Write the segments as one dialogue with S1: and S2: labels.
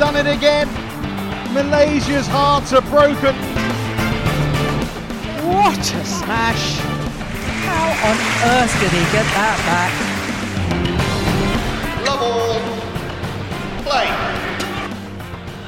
S1: done it again. Malaysia's hearts are broken.
S2: What a smash! How on earth did he get that back?
S3: Love all. Play.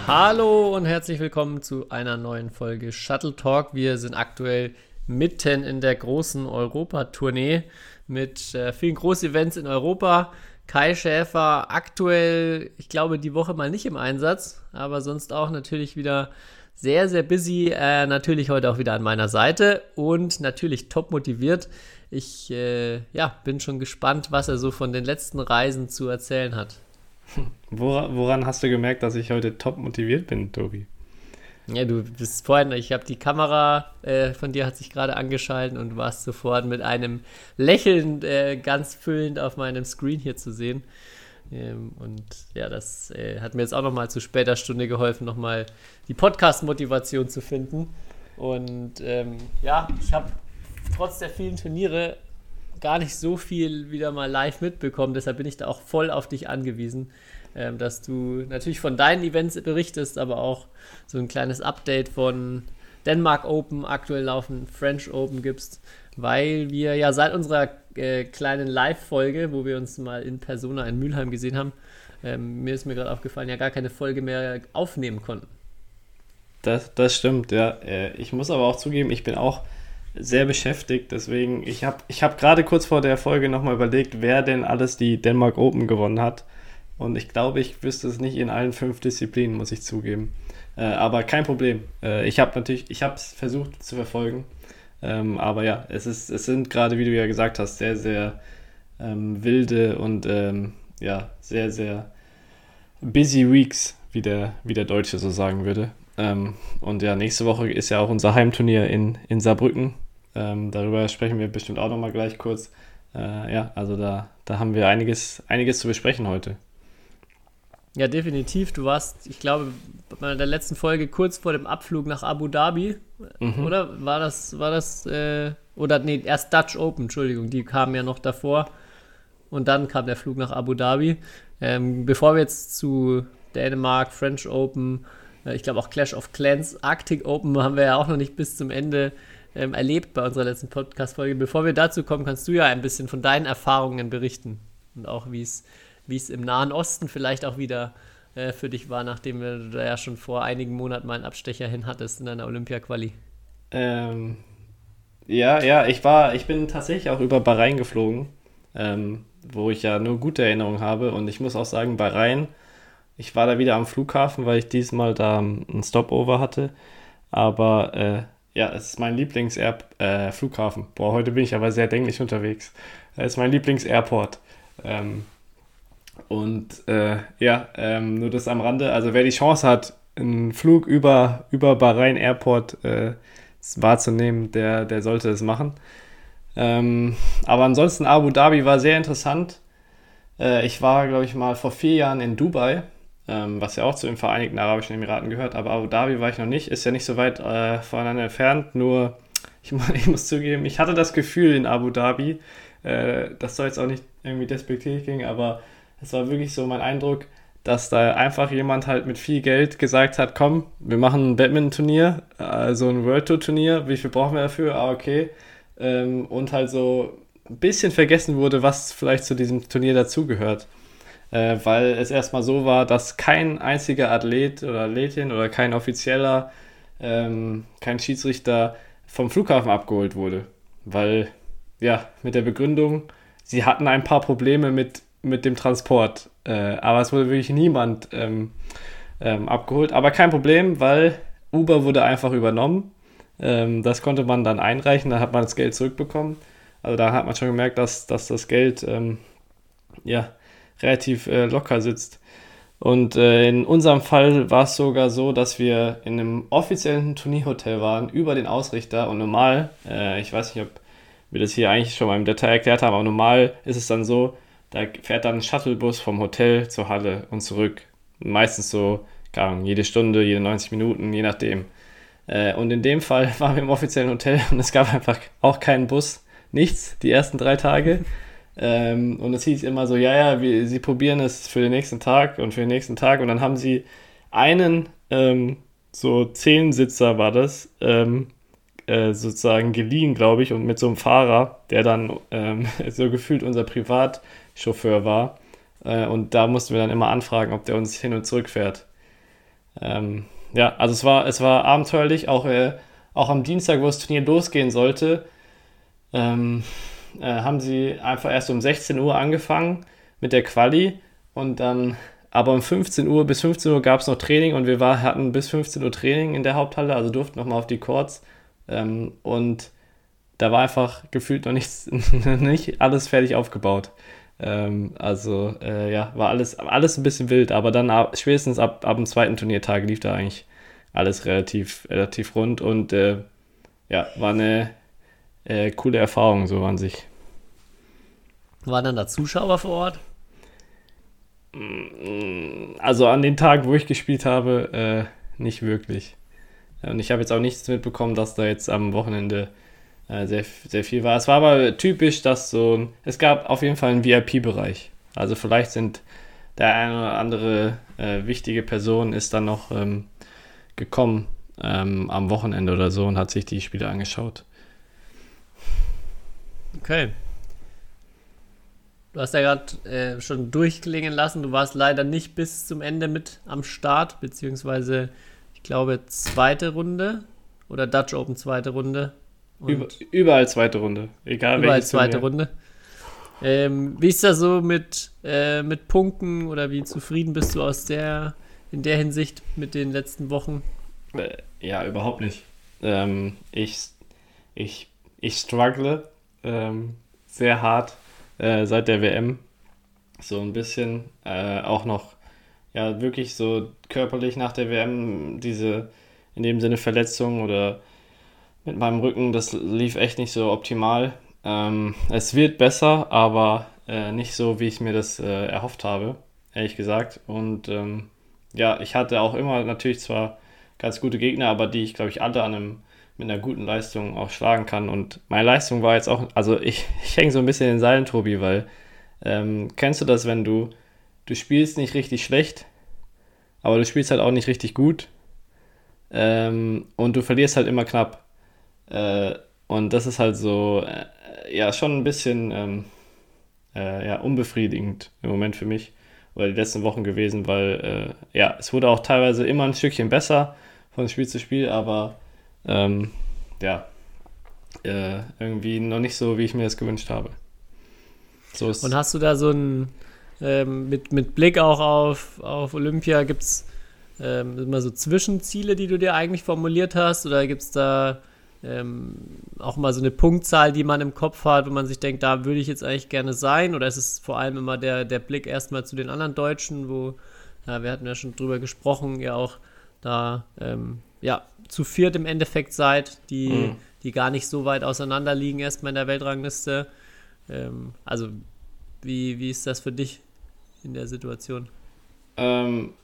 S4: Hallo und herzlich willkommen zu einer neuen Folge Shuttle Talk. Wir sind aktuell mitten in der großen Europa-Tournee mit äh, vielen Großevents in Europa. Kai Schäfer aktuell, ich glaube, die Woche mal nicht im Einsatz, aber sonst auch natürlich wieder sehr, sehr busy. Äh, natürlich heute auch wieder an meiner Seite und natürlich top motiviert. Ich äh, ja, bin schon gespannt, was er so von den letzten Reisen zu erzählen hat.
S5: Woran, woran hast du gemerkt, dass ich heute top motiviert bin, Tobi?
S4: Ja, du bist vorhin, ich habe die Kamera äh, von dir hat sich gerade angeschaltet und warst sofort mit einem Lächeln äh, ganz füllend auf meinem Screen hier zu sehen. Ähm, und ja, das äh, hat mir jetzt auch nochmal zu später Stunde geholfen, nochmal die Podcast-Motivation zu finden. Und ähm, ja, ich habe trotz der vielen Turniere gar nicht so viel wieder mal live mitbekommen. Deshalb bin ich da auch voll auf dich angewiesen ähm, dass du natürlich von deinen Events berichtest, aber auch so ein kleines Update von Denmark Open, aktuell laufen French Open gibst, weil wir ja seit unserer äh, kleinen Live-Folge, wo wir uns mal in Persona in Mülheim gesehen haben, ähm, mir ist mir gerade aufgefallen, ja gar keine Folge mehr aufnehmen konnten.
S5: Das, das stimmt, ja. Äh, ich muss aber auch zugeben, ich bin auch sehr beschäftigt, deswegen, ich habe ich hab gerade kurz vor der Folge nochmal überlegt, wer denn alles die Denmark Open gewonnen hat. Und ich glaube, ich wüsste es nicht in allen fünf Disziplinen, muss ich zugeben. Äh, aber kein Problem. Äh, ich habe natürlich, ich habe es versucht zu verfolgen. Ähm, aber ja, es, ist, es sind gerade, wie du ja gesagt hast, sehr, sehr ähm, wilde und ähm, ja, sehr, sehr busy weeks, wie der, wie der Deutsche so sagen würde. Ähm, und ja, nächste Woche ist ja auch unser Heimturnier in, in Saarbrücken. Ähm, darüber sprechen wir bestimmt auch nochmal gleich kurz. Äh, ja, also da, da haben wir einiges, einiges zu besprechen heute.
S4: Ja, definitiv. Du warst, ich glaube, bei der letzten Folge kurz vor dem Abflug nach Abu Dhabi, mhm. oder? War das, war das, äh, oder nee, erst Dutch Open, Entschuldigung, die kamen ja noch davor. Und dann kam der Flug nach Abu Dhabi. Ähm, bevor wir jetzt zu Dänemark, French Open, äh, ich glaube auch Clash of Clans, Arctic Open haben wir ja auch noch nicht bis zum Ende ähm, erlebt bei unserer letzten Podcast-Folge. Bevor wir dazu kommen, kannst du ja ein bisschen von deinen Erfahrungen berichten und auch wie es wie es im Nahen Osten vielleicht auch wieder äh, für dich war, nachdem du da ja schon vor einigen Monaten mal einen Abstecher hin hattest in deiner Olympia-Quali.
S5: Ähm, ja, ja, ich war, ich bin tatsächlich auch über Bahrain geflogen, ähm, wo ich ja nur gute Erinnerungen habe. Und ich muss auch sagen, Bahrain, ich war da wieder am Flughafen, weil ich diesmal da einen Stopover hatte. Aber äh, ja, es ist mein Lieblings-Flughafen. Äh, Boah, heute bin ich aber sehr denklich unterwegs. Es ist mein Lieblings-Airport. Ähm, und äh, ja, ähm, nur das am Rande. Also wer die Chance hat, einen Flug über, über Bahrain Airport äh, wahrzunehmen, der, der sollte es machen. Ähm, aber ansonsten Abu Dhabi war sehr interessant. Äh, ich war, glaube ich, mal vor vier Jahren in Dubai, ähm, was ja auch zu den Vereinigten Arabischen Emiraten gehört, aber Abu Dhabi war ich noch nicht, ist ja nicht so weit äh, voneinander entfernt, nur ich, ich, muss zugeben, ich hatte das Gefühl in Abu Dhabi, äh, das soll jetzt auch nicht irgendwie despektierlich gehen, aber es war wirklich so mein Eindruck, dass da einfach jemand halt mit viel Geld gesagt hat, komm, wir machen ein Badminton-Turnier, also ein World Tour-Turnier, wie viel brauchen wir dafür? Ah, okay. Ähm, und halt so ein bisschen vergessen wurde, was vielleicht zu diesem Turnier dazugehört. Äh, weil es erstmal so war, dass kein einziger Athlet oder Athletin oder kein offizieller, ähm, kein Schiedsrichter vom Flughafen abgeholt wurde. Weil, ja, mit der Begründung, sie hatten ein paar Probleme mit mit dem Transport. Äh, aber es wurde wirklich niemand ähm, ähm, abgeholt. Aber kein Problem, weil Uber wurde einfach übernommen. Ähm, das konnte man dann einreichen, da hat man das Geld zurückbekommen. Also da hat man schon gemerkt, dass, dass das Geld ähm, ja, relativ äh, locker sitzt. Und äh, in unserem Fall war es sogar so, dass wir in einem offiziellen Turnierhotel waren, über den Ausrichter. Und normal, äh, ich weiß nicht, ob wir das hier eigentlich schon mal im Detail erklärt haben, aber normal ist es dann so, da fährt dann ein Shuttlebus vom Hotel zur Halle und zurück. Meistens so, keine jede Stunde, jede 90 Minuten, je nachdem. Äh, und in dem Fall waren wir im offiziellen Hotel und es gab einfach auch keinen Bus, nichts, die ersten drei Tage. Ähm, und es hieß immer so, ja, ja, wir, sie probieren es für den nächsten Tag und für den nächsten Tag. Und dann haben sie einen ähm, so Zehnsitzer war das, ähm, äh, sozusagen geliehen, glaube ich, und mit so einem Fahrer, der dann ähm, so gefühlt unser Privatchauffeur war. Äh, und da mussten wir dann immer anfragen, ob der uns hin und zurück fährt. Ähm, ja, also es war, es war abenteuerlich, auch, äh, auch am Dienstag, wo das Turnier losgehen sollte, ähm, äh, haben sie einfach erst um 16 Uhr angefangen mit der Quali und dann aber um 15 Uhr bis 15 Uhr gab es noch Training und wir war, hatten bis 15 Uhr Training in der Haupthalle, also durften nochmal auf die Courts. Ähm, und da war einfach gefühlt noch nichts, nicht alles fertig aufgebaut. Ähm, also äh, ja, war alles, alles ein bisschen wild, aber dann ab, spätestens ab, ab dem zweiten Turniertag lief da eigentlich alles relativ, relativ rund und äh, ja, war eine äh, coole Erfahrung so an sich.
S4: Waren dann da Zuschauer vor Ort?
S5: Also an den Tagen, wo ich gespielt habe, äh, nicht wirklich. Und ich habe jetzt auch nichts mitbekommen, dass da jetzt am Wochenende sehr, sehr viel war. Es war aber typisch, dass so es gab auf jeden Fall einen VIP-Bereich. Also vielleicht sind der eine oder andere äh, wichtige Person ist dann noch ähm, gekommen ähm, am Wochenende oder so und hat sich die Spiele angeschaut.
S4: Okay. Du hast ja gerade äh, schon durchklingen lassen. Du warst leider nicht bis zum Ende mit am Start, beziehungsweise ich glaube zweite Runde oder Dutch Open zweite Runde.
S5: Über, überall zweite Runde, egal
S4: Überall zweite Runde. Ähm, wie ist das so mit, äh, mit Punkten oder wie zufrieden bist du aus der, in der Hinsicht mit den letzten Wochen?
S5: Äh, ja, überhaupt nicht. Ähm, ich, ich, ich struggle ähm, sehr hart äh, seit der WM. So ein bisschen. Äh, auch noch, ja, wirklich so körperlich nach der WM, diese in dem Sinne Verletzungen oder mit meinem Rücken, das lief echt nicht so optimal. Ähm, es wird besser, aber äh, nicht so, wie ich mir das äh, erhofft habe, ehrlich gesagt. Und ähm, ja, ich hatte auch immer natürlich zwar ganz gute Gegner, aber die ich, glaube ich, alle an einem, mit einer guten Leistung auch schlagen kann. Und meine Leistung war jetzt auch, also ich, ich hänge so ein bisschen in den Seilen, Tobi, weil ähm, kennst du das, wenn du, du spielst nicht richtig schlecht, aber du spielst halt auch nicht richtig gut ähm, und du verlierst halt immer knapp. Äh, und das ist halt so, äh, ja, schon ein bisschen ähm, äh, ja, unbefriedigend im Moment für mich oder die letzten Wochen gewesen, weil äh, ja, es wurde auch teilweise immer ein Stückchen besser von Spiel zu Spiel, aber ähm, ja, äh, irgendwie noch nicht so, wie ich mir das gewünscht habe.
S4: So Und hast du da so ein, ähm, mit, mit Blick auch auf, auf Olympia, gibt es ähm, immer so Zwischenziele, die du dir eigentlich formuliert hast, oder gibt es da ähm, auch mal so eine Punktzahl, die man im Kopf hat, wo man sich denkt, da würde ich jetzt eigentlich gerne sein? Oder ist es vor allem immer der, der Blick erstmal zu den anderen Deutschen, wo, ja, wir hatten ja schon drüber gesprochen, ihr auch da ähm, ja, zu viert im Endeffekt seid, die, mhm. die gar nicht so weit auseinander liegen erstmal in der Weltrangliste. Ähm, also, wie, wie ist das für dich in der Situation?
S5: Ähm,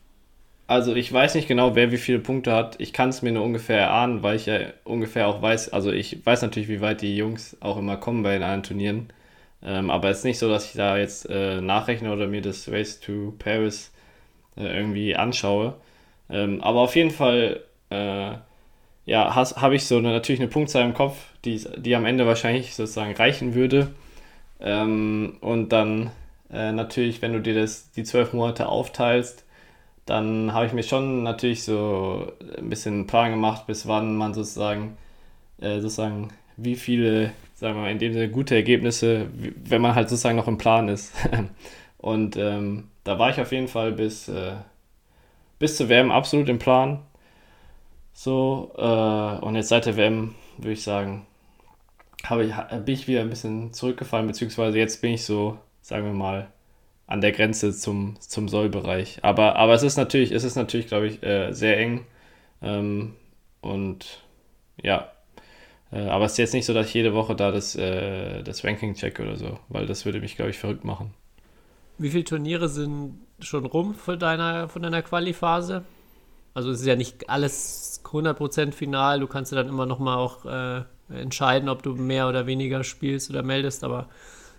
S5: also ich weiß nicht genau, wer wie viele Punkte hat. Ich kann es mir nur ungefähr erahnen, weil ich ja ungefähr auch weiß, also ich weiß natürlich, wie weit die Jungs auch immer kommen bei den anderen Turnieren. Ähm, aber es ist nicht so, dass ich da jetzt äh, nachrechne oder mir das Race to Paris äh, irgendwie anschaue. Ähm, aber auf jeden Fall, äh, ja, habe ich so eine, natürlich eine Punktzahl im Kopf, die, die am Ende wahrscheinlich sozusagen reichen würde. Ähm, und dann äh, natürlich, wenn du dir das, die zwölf Monate aufteilst, dann habe ich mir schon natürlich so ein bisschen Plan gemacht, bis wann man sozusagen, äh, sozusagen, wie viele, sagen wir mal, in dem Sinne gute Ergebnisse, wenn man halt sozusagen noch im Plan ist. Und ähm, da war ich auf jeden Fall bis, äh, bis zur WM absolut im Plan. So, äh, und jetzt seit der WM würde ich sagen, habe ich, bin ich wieder ein bisschen zurückgefallen, beziehungsweise jetzt bin ich so, sagen wir mal, an der Grenze zum, zum Sollbereich. Aber, aber es ist natürlich, es ist natürlich, glaube ich, äh, sehr eng. Ähm, und ja, äh, aber es ist jetzt nicht so, dass ich jede Woche da das, äh, das Ranking checke oder so, weil das würde mich, glaube ich, verrückt machen.
S4: Wie viele Turniere sind schon rum von deiner, von deiner Quali-Phase? Also es ist ja nicht alles 100% final, du kannst ja dann immer noch mal auch äh, entscheiden, ob du mehr oder weniger spielst oder meldest, aber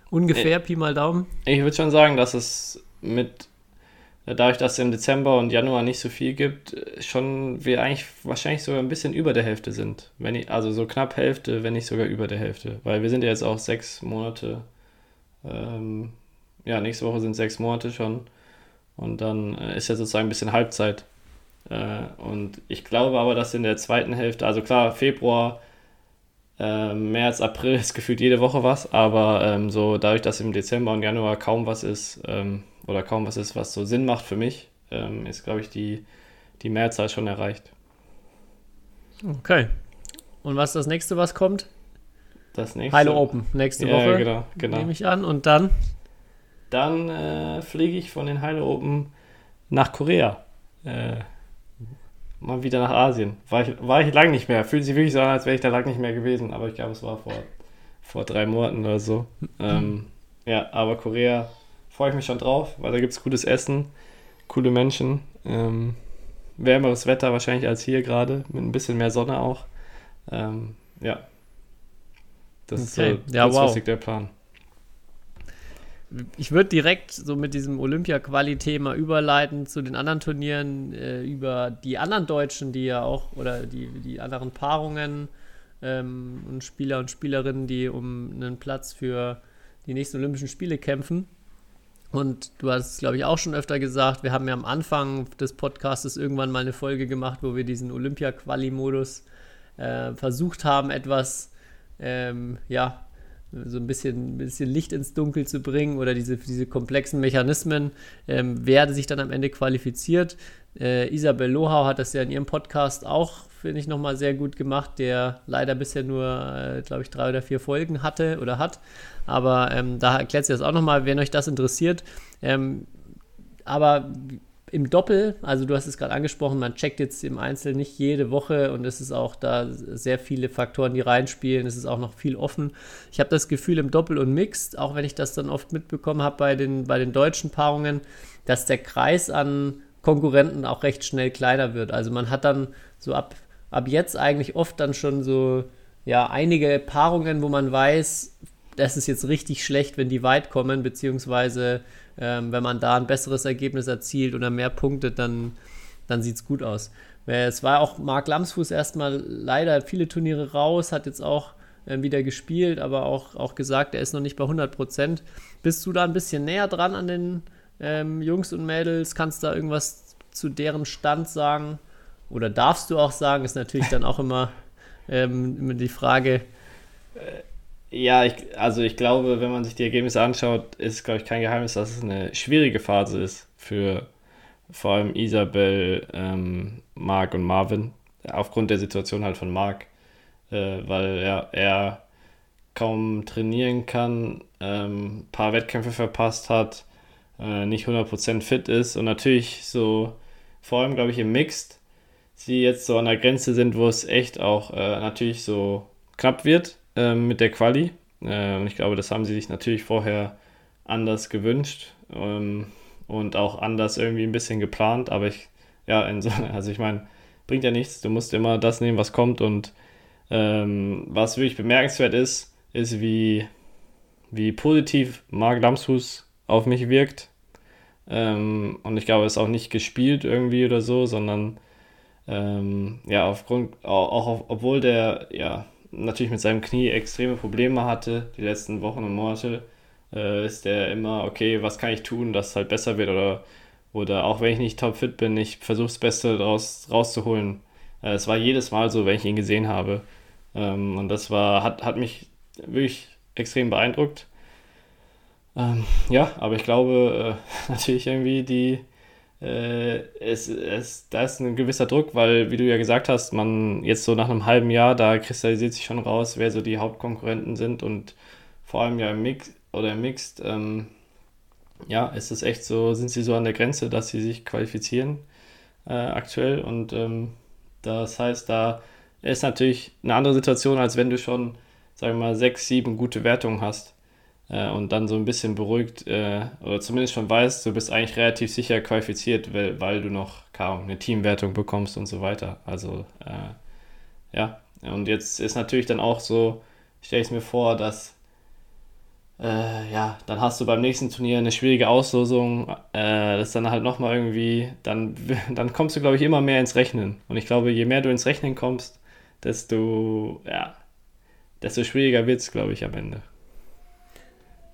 S4: Ungefähr, ich, Pi mal Daumen?
S5: Ich würde schon sagen, dass es mit, dadurch, dass es im Dezember und Januar nicht so viel gibt, schon wir eigentlich wahrscheinlich sogar ein bisschen über der Hälfte sind. Wenn ich, also so knapp Hälfte, wenn nicht sogar über der Hälfte. Weil wir sind ja jetzt auch sechs Monate, ähm, ja, nächste Woche sind sechs Monate schon. Und dann äh, ist ja sozusagen ein bisschen Halbzeit. Äh, und ich glaube aber, dass in der zweiten Hälfte, also klar, Februar, äh, März, April ist gefühlt jede Woche was, aber ähm, so dadurch, dass im Dezember und Januar kaum was ist, ähm, oder kaum was ist, was so Sinn macht für mich, ähm, ist, glaube ich, die, die Mehrzahl schon erreicht.
S4: Okay. Und was ist das nächste, was kommt?
S5: Das nächste.
S4: Heile Open, nächste
S5: ja,
S4: Woche.
S5: Genau, genau.
S4: Nehme ich an. Und dann?
S5: Dann äh, fliege ich von den Heile Open nach Korea. Äh, mal wieder nach Asien. War ich, war ich lang nicht mehr. Fühlt sich wirklich so an, als wäre ich da lang nicht mehr gewesen. Aber ich glaube, es war vor, vor drei Monaten oder so. Ähm, ja, aber Korea freue ich mich schon drauf, weil da gibt es gutes Essen, coole Menschen. Ähm, wärmeres Wetter wahrscheinlich als hier gerade, mit ein bisschen mehr Sonne auch. Ähm, ja. Das
S4: Okay.
S5: ist so
S4: Ja, wow.
S5: der Plan.
S4: Ich würde direkt so mit diesem Olympia-Quali-Thema überleiten zu den anderen Turnieren, äh, über die anderen Deutschen, die ja auch, oder die, die anderen Paarungen ähm, und Spieler und Spielerinnen, die um einen Platz für die nächsten Olympischen Spiele kämpfen. Und du hast es, glaube ich, auch schon öfter gesagt, wir haben ja am Anfang des Podcastes irgendwann mal eine Folge gemacht, wo wir diesen Olympia-Quali-Modus äh, versucht haben, etwas, ähm, ja, so ein bisschen, bisschen Licht ins Dunkel zu bringen oder diese, diese komplexen Mechanismen, ähm, wer sich dann am Ende qualifiziert. Äh, Isabel Lohau hat das ja in ihrem Podcast auch, finde ich, nochmal sehr gut gemacht, der leider bisher nur, äh, glaube ich, drei oder vier Folgen hatte oder hat. Aber ähm, da erklärt sie das auch nochmal, wenn euch das interessiert. Ähm, aber im Doppel, also du hast es gerade angesprochen, man checkt jetzt im Einzel nicht jede Woche und es ist auch da sehr viele Faktoren, die reinspielen. Es ist auch noch viel offen. Ich habe das Gefühl im Doppel und Mixed, auch wenn ich das dann oft mitbekommen habe bei den, bei den deutschen Paarungen, dass der Kreis an Konkurrenten auch recht schnell kleiner wird. Also man hat dann so ab, ab jetzt eigentlich oft dann schon so ja einige Paarungen, wo man weiß, das ist jetzt richtig schlecht, wenn die weit kommen, beziehungsweise ähm, wenn man da ein besseres Ergebnis erzielt oder mehr Punkte, dann, dann sieht es gut aus. Es war auch Marc Lamsfuß erstmal leider viele Turniere raus, hat jetzt auch ähm, wieder gespielt, aber auch, auch gesagt, er ist noch nicht bei 100 Prozent. Bist du da ein bisschen näher dran an den ähm, Jungs und Mädels? Kannst du da irgendwas zu deren Stand sagen? Oder darfst du auch sagen? Ist natürlich dann auch immer, ähm, immer die Frage.
S5: Ja, ich, also ich glaube, wenn man sich die Ergebnisse anschaut, ist, glaube ich, kein Geheimnis, dass es eine schwierige Phase ist für vor allem Isabel, ähm, Marc und Marvin. Aufgrund der Situation halt von Marc. Äh, weil ja, er kaum trainieren kann, ähm, paar Wettkämpfe verpasst hat, äh, nicht 100% fit ist und natürlich so, vor allem glaube ich im Mixed, sie jetzt so an der Grenze sind, wo es echt auch äh, natürlich so knapp wird ähm, mit der Quali. Äh, und ich glaube, das haben sie sich natürlich vorher anders gewünscht ähm, und auch anders irgendwie ein bisschen geplant. Aber ich, ja, so, also ich meine, bringt ja nichts. Du musst immer das nehmen, was kommt. Und ähm, was wirklich bemerkenswert ist, ist, wie, wie positiv Marc Lamshus auf mich wirkt. Ähm, und ich glaube, es ist auch nicht gespielt irgendwie oder so, sondern ähm, ja, aufgrund, auch, auch obwohl der ja natürlich mit seinem Knie extreme Probleme hatte, die letzten Wochen und Monate, äh, ist der immer, okay, was kann ich tun, dass es halt besser wird oder, oder auch wenn ich nicht topfit bin, ich versuche das Beste draus, rauszuholen. Äh, es war jedes Mal so, wenn ich ihn gesehen habe. Ähm, und das war, hat, hat mich wirklich extrem beeindruckt. Ähm, ja, aber ich glaube äh, natürlich irgendwie die, äh, es, da ist ein gewisser Druck, weil, wie du ja gesagt hast, man jetzt so nach einem halben Jahr, da kristallisiert sich schon raus, wer so die Hauptkonkurrenten sind und vor allem ja im Mix oder im Mixed, ähm, ja, ist es echt so, sind sie so an der Grenze, dass sie sich qualifizieren äh, aktuell und ähm, das heißt, da ist natürlich eine andere Situation, als wenn du schon, sagen wir mal, sechs, sieben gute Wertungen hast äh, und dann so ein bisschen beruhigt äh, oder zumindest schon weißt, du bist eigentlich relativ sicher qualifiziert, weil, weil du noch kaum eine Teamwertung bekommst und so weiter. Also äh, ja, und jetzt ist natürlich dann auch so, stelle ich mir vor, dass äh, ja, dann hast du beim nächsten Turnier eine schwierige Auslosung, äh, das dann halt nochmal irgendwie, dann, dann kommst du, glaube ich, immer mehr ins Rechnen. Und ich glaube, je mehr du ins Rechnen kommst, desto, ja, desto schwieriger wird es, glaube ich, am Ende.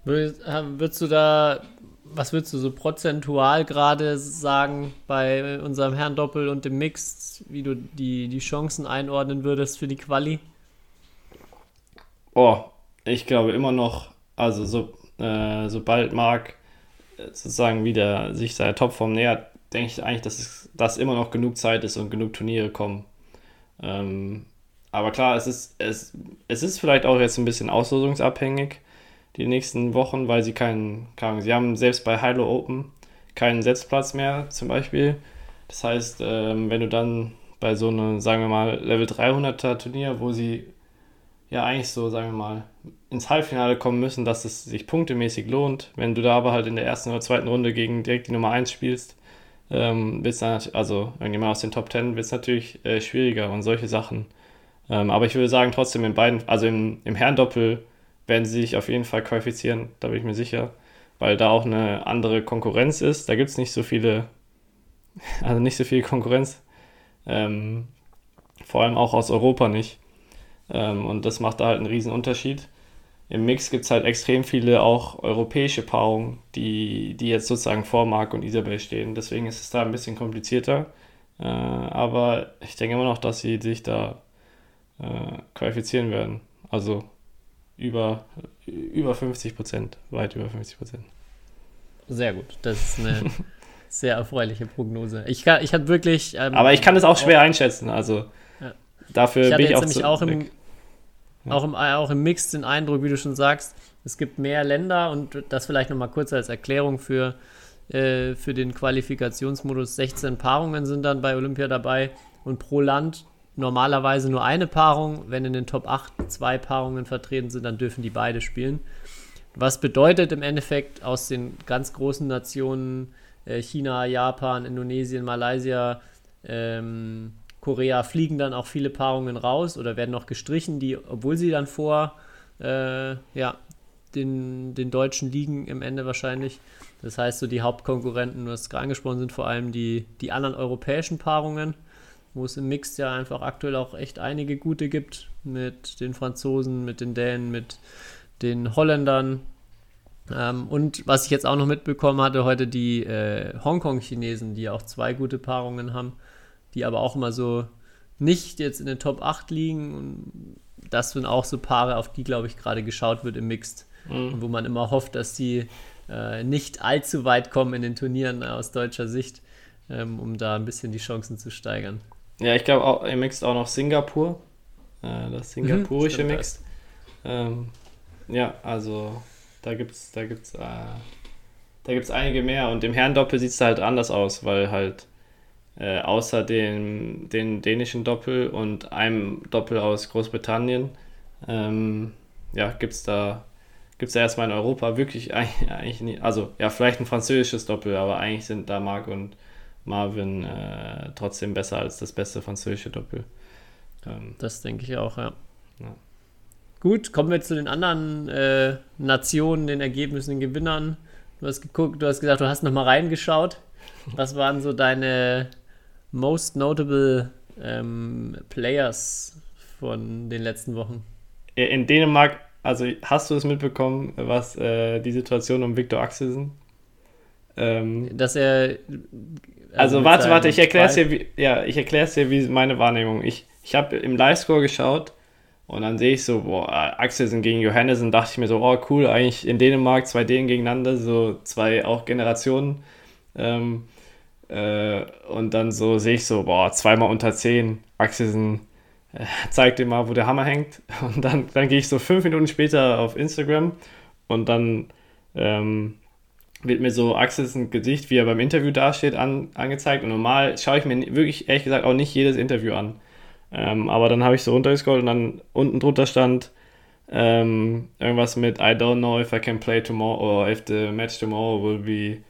S4: Würdest du da, was würdest du so prozentual gerade sagen bei unserem Herrn Doppel und dem Mix, wie du die, die Chancen einordnen würdest für die Quali?
S5: Oh, ich glaube immer noch also so, äh, sobald Marc äh, sozusagen wieder sich seiner Topform nähert, denke ich eigentlich, dass es dass immer noch genug Zeit ist und genug Turniere kommen. Ähm, aber klar, es ist, es, es ist vielleicht auch jetzt ein bisschen auslosungsabhängig die nächsten Wochen, weil sie keinen, keinen sie haben selbst bei Hilo Open keinen Setzplatz mehr zum Beispiel. Das heißt, ähm, wenn du dann bei so einem, sagen wir mal, Level 300er Turnier, wo sie ja eigentlich so, sagen wir mal, ins Halbfinale kommen müssen, dass es sich punktemäßig lohnt. Wenn du da aber halt in der ersten oder zweiten Runde gegen direkt die Nummer 1 spielst, ähm, dann, also irgendjemand aus den Top 10 wird es natürlich äh, schwieriger und solche Sachen. Ähm, aber ich würde sagen, trotzdem in beiden, also im, im Herrendoppel werden sie sich auf jeden Fall qualifizieren, da bin ich mir sicher, weil da auch eine andere Konkurrenz ist. Da gibt es nicht so viele, also nicht so viel Konkurrenz. Ähm, vor allem auch aus Europa nicht. Ähm, und das macht da halt einen riesen Unterschied. Im Mix gibt es halt extrem viele auch europäische Paarungen, die, die jetzt sozusagen vor Marc und Isabel stehen. Deswegen ist es da ein bisschen komplizierter. Äh, aber ich denke immer noch, dass sie sich da äh, qualifizieren werden. Also über, über 50 Prozent, weit über 50 Prozent.
S4: Sehr gut. Das ist eine sehr erfreuliche Prognose. Ich, ich hatte wirklich.
S5: Ähm, aber ich kann es auch schwer auch, einschätzen. Also ja. dafür
S4: ich
S5: bin ich
S4: auch, nämlich auch im, auch, im, auch im Mix den Eindruck, wie du schon sagst, es gibt mehr Länder und das vielleicht nochmal kurz als Erklärung für, äh, für den Qualifikationsmodus. 16 Paarungen sind dann bei Olympia dabei und pro Land normalerweise nur eine Paarung. Wenn in den Top 8 zwei Paarungen vertreten sind, dann dürfen die beide spielen. Was bedeutet im Endeffekt aus den ganz großen Nationen äh, China, Japan, Indonesien, Malaysia, ähm, Korea fliegen dann auch viele Paarungen raus oder werden noch gestrichen, die, obwohl sie dann vor äh, ja, den, den Deutschen liegen im Ende wahrscheinlich. Das heißt, so die Hauptkonkurrenten, du hast es gerade angesprochen, sind vor allem die, die anderen europäischen Paarungen, wo es im Mix ja einfach aktuell auch echt einige gute gibt, mit den Franzosen, mit den Dänen, mit den Holländern. Ähm, und was ich jetzt auch noch mitbekommen hatte, heute die äh, Hongkong-Chinesen, die auch zwei gute Paarungen haben die aber auch immer so nicht jetzt in den Top 8 liegen. Und das sind auch so Paare, auf die, glaube ich, gerade geschaut wird im Mixed. Mhm. Und wo man immer hofft, dass die äh, nicht allzu weit kommen in den Turnieren aus deutscher Sicht, ähm, um da ein bisschen die Chancen zu steigern.
S5: Ja, ich glaube im Mixed auch noch Singapur. Äh, das singapurische mhm, Mixed. Ähm, ja, also da gibt es da gibt's, äh, da gibt's einige mehr. Und im Herrendoppel sieht es halt anders aus, weil halt äh, außer dem, den dänischen Doppel und einem Doppel aus Großbritannien, ähm, ja, gibt es da, gibt's da erstmal in Europa wirklich eigentlich, eigentlich nicht, also ja, vielleicht ein französisches Doppel, aber eigentlich sind da Marc und Marvin äh, trotzdem besser als das beste französische Doppel.
S4: Ähm, das denke ich auch, ja. ja. Gut, kommen wir zu den anderen äh, Nationen, den Ergebnissen, den Gewinnern. Du hast geguckt, du hast gesagt, du hast nochmal reingeschaut. Was waren so deine Most Notable ähm, Players von den letzten Wochen?
S5: In Dänemark, also hast du es mitbekommen, was äh, die Situation um Viktor Axelsen?
S4: Ähm, Dass er.
S5: Also, also warte, warte, ich erkläre es dir, wie, ja, ich erkläre es dir, wie meine Wahrnehmung. Ich, ich habe im Livescore geschaut und dann sehe ich so, boah, Axelsen gegen Johannessen, dachte ich mir so, oh cool, eigentlich in Dänemark zwei Dänen gegeneinander, so zwei auch Generationen. Ähm, äh, und dann so sehe ich so, boah, zweimal unter 10. Axelsen äh, zeigt dir mal, wo der Hammer hängt. Und dann, dann gehe ich so fünf Minuten später auf Instagram und dann ähm, wird mir so Axelsen Gesicht, wie er beim Interview dasteht, an, angezeigt. Und normal schaue ich mir wirklich, ehrlich gesagt, auch nicht jedes Interview an. Ähm, aber dann habe ich so runtergescrollt und dann unten drunter stand ähm, irgendwas mit I don't know if I can play tomorrow or if the match tomorrow will be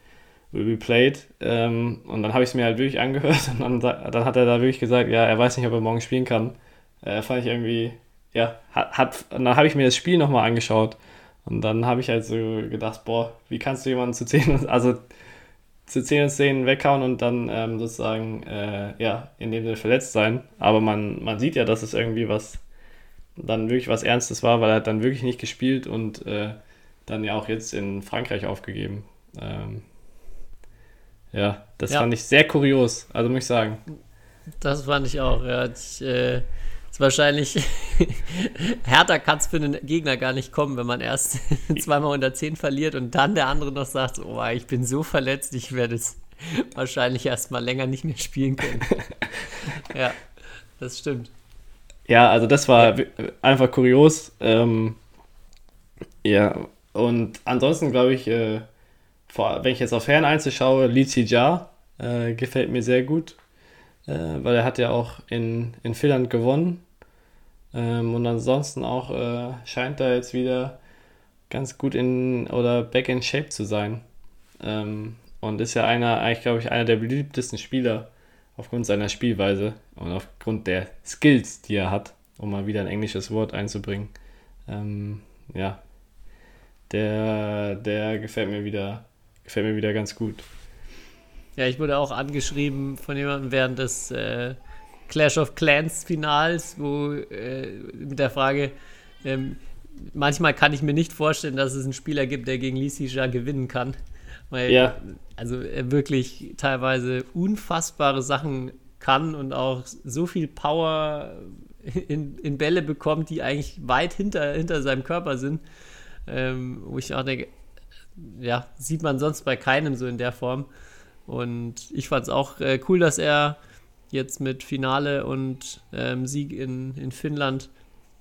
S5: will be played. Ähm, und dann habe ich es mir halt wirklich angehört und dann, dann hat er da wirklich gesagt, ja, er weiß nicht, ob er morgen spielen kann. Äh, fand ich irgendwie, ja, hat, hat dann habe ich mir das Spiel nochmal angeschaut Und dann habe ich halt so gedacht, boah, wie kannst du jemanden zu 10, also zu 10 Szenen weghauen und dann ähm, sozusagen, äh, ja, in dem Sinne verletzt sein. Aber man, man sieht ja, dass es irgendwie was, dann wirklich was Ernstes war, weil er hat dann wirklich nicht gespielt und äh, dann ja auch jetzt in Frankreich aufgegeben. Ähm, ja, das ja. fand ich sehr kurios, also muss ich sagen.
S4: Das fand ich auch, ja. Ich, äh, ist wahrscheinlich härter kann es für einen Gegner gar nicht kommen, wenn man erst zweimal unter 10 verliert und dann der andere noch sagt, oh, ich bin so verletzt, ich werde es wahrscheinlich erst mal länger nicht mehr spielen können. ja, das stimmt.
S5: Ja, also das war einfach kurios. Ähm, ja, und ansonsten glaube ich, äh, vor, wenn ich jetzt auf Ferneinzel schaue, Li Jia äh, gefällt mir sehr gut, äh, weil er hat ja auch in, in Finnland gewonnen ähm, und ansonsten auch äh, scheint er jetzt wieder ganz gut in oder back in shape zu sein. Ähm, und ist ja einer, eigentlich glaube ich, einer der beliebtesten Spieler aufgrund seiner Spielweise und aufgrund der Skills, die er hat, um mal wieder ein englisches Wort einzubringen. Ähm, ja, der, der gefällt mir wieder, gefällt mir wieder ganz gut.
S4: Ja, ich wurde auch angeschrieben von jemandem während des äh, Clash of Clans Finals, wo äh, mit der Frage, ähm, manchmal kann ich mir nicht vorstellen, dass es einen Spieler gibt, der gegen Lisija gewinnen kann. Weil, ja. also er wirklich teilweise unfassbare Sachen kann und auch so viel Power in, in Bälle bekommt, die eigentlich weit hinter, hinter seinem Körper sind. Ähm, wo ich auch denke, ja, sieht man sonst bei keinem so in der Form. Und ich fand es auch äh, cool, dass er jetzt mit Finale und ähm, Sieg in, in Finnland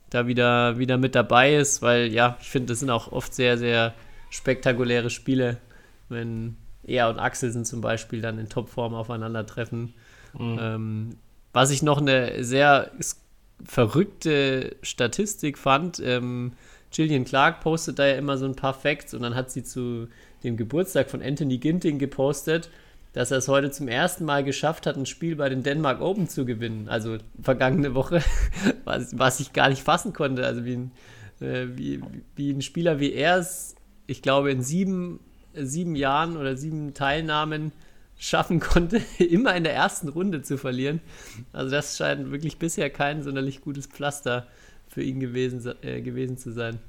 S4: da wieder, wieder mit dabei ist, weil ja, ich finde, das sind auch oft sehr, sehr spektakuläre Spiele, wenn er und Axelsen zum Beispiel dann in Topform aufeinandertreffen. Mhm. Ähm, was ich noch eine sehr verrückte Statistik fand, ähm, Gillian Clark postet da ja immer so ein paar Facts und dann hat sie zu dem Geburtstag von Anthony Ginting gepostet dass er es heute zum ersten Mal geschafft hat, ein Spiel bei den Denmark Open zu gewinnen. Also vergangene Woche, was, was ich gar nicht fassen konnte. Also wie ein, äh, wie, wie ein Spieler wie er es, ich glaube, in sieben, sieben Jahren oder sieben Teilnahmen schaffen konnte, immer in der ersten Runde zu verlieren. Also das scheint wirklich bisher kein sonderlich gutes Pflaster für ihn gewesen, äh, gewesen zu sein.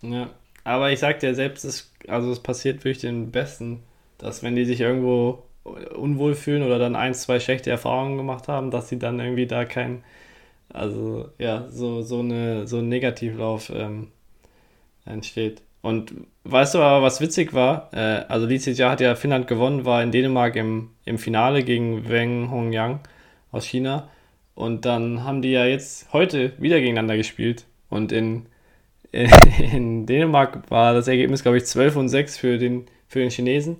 S5: Ja, aber ich sag dir selbst, es, also es passiert wirklich den Besten, dass wenn die sich irgendwo unwohl fühlen oder dann ein, zwei schlechte Erfahrungen gemacht haben, dass sie dann irgendwie da kein, also ja, so, so, eine, so ein Negativlauf ähm, entsteht. Und weißt du aber, was witzig war? Äh, also letztes Jahr hat ja Finnland gewonnen, war in Dänemark im, im Finale gegen Weng Hongyang aus China. Und dann haben die ja jetzt heute wieder gegeneinander gespielt. Und in, in Dänemark war das Ergebnis, glaube ich, 12 und 6 für den, für den Chinesen.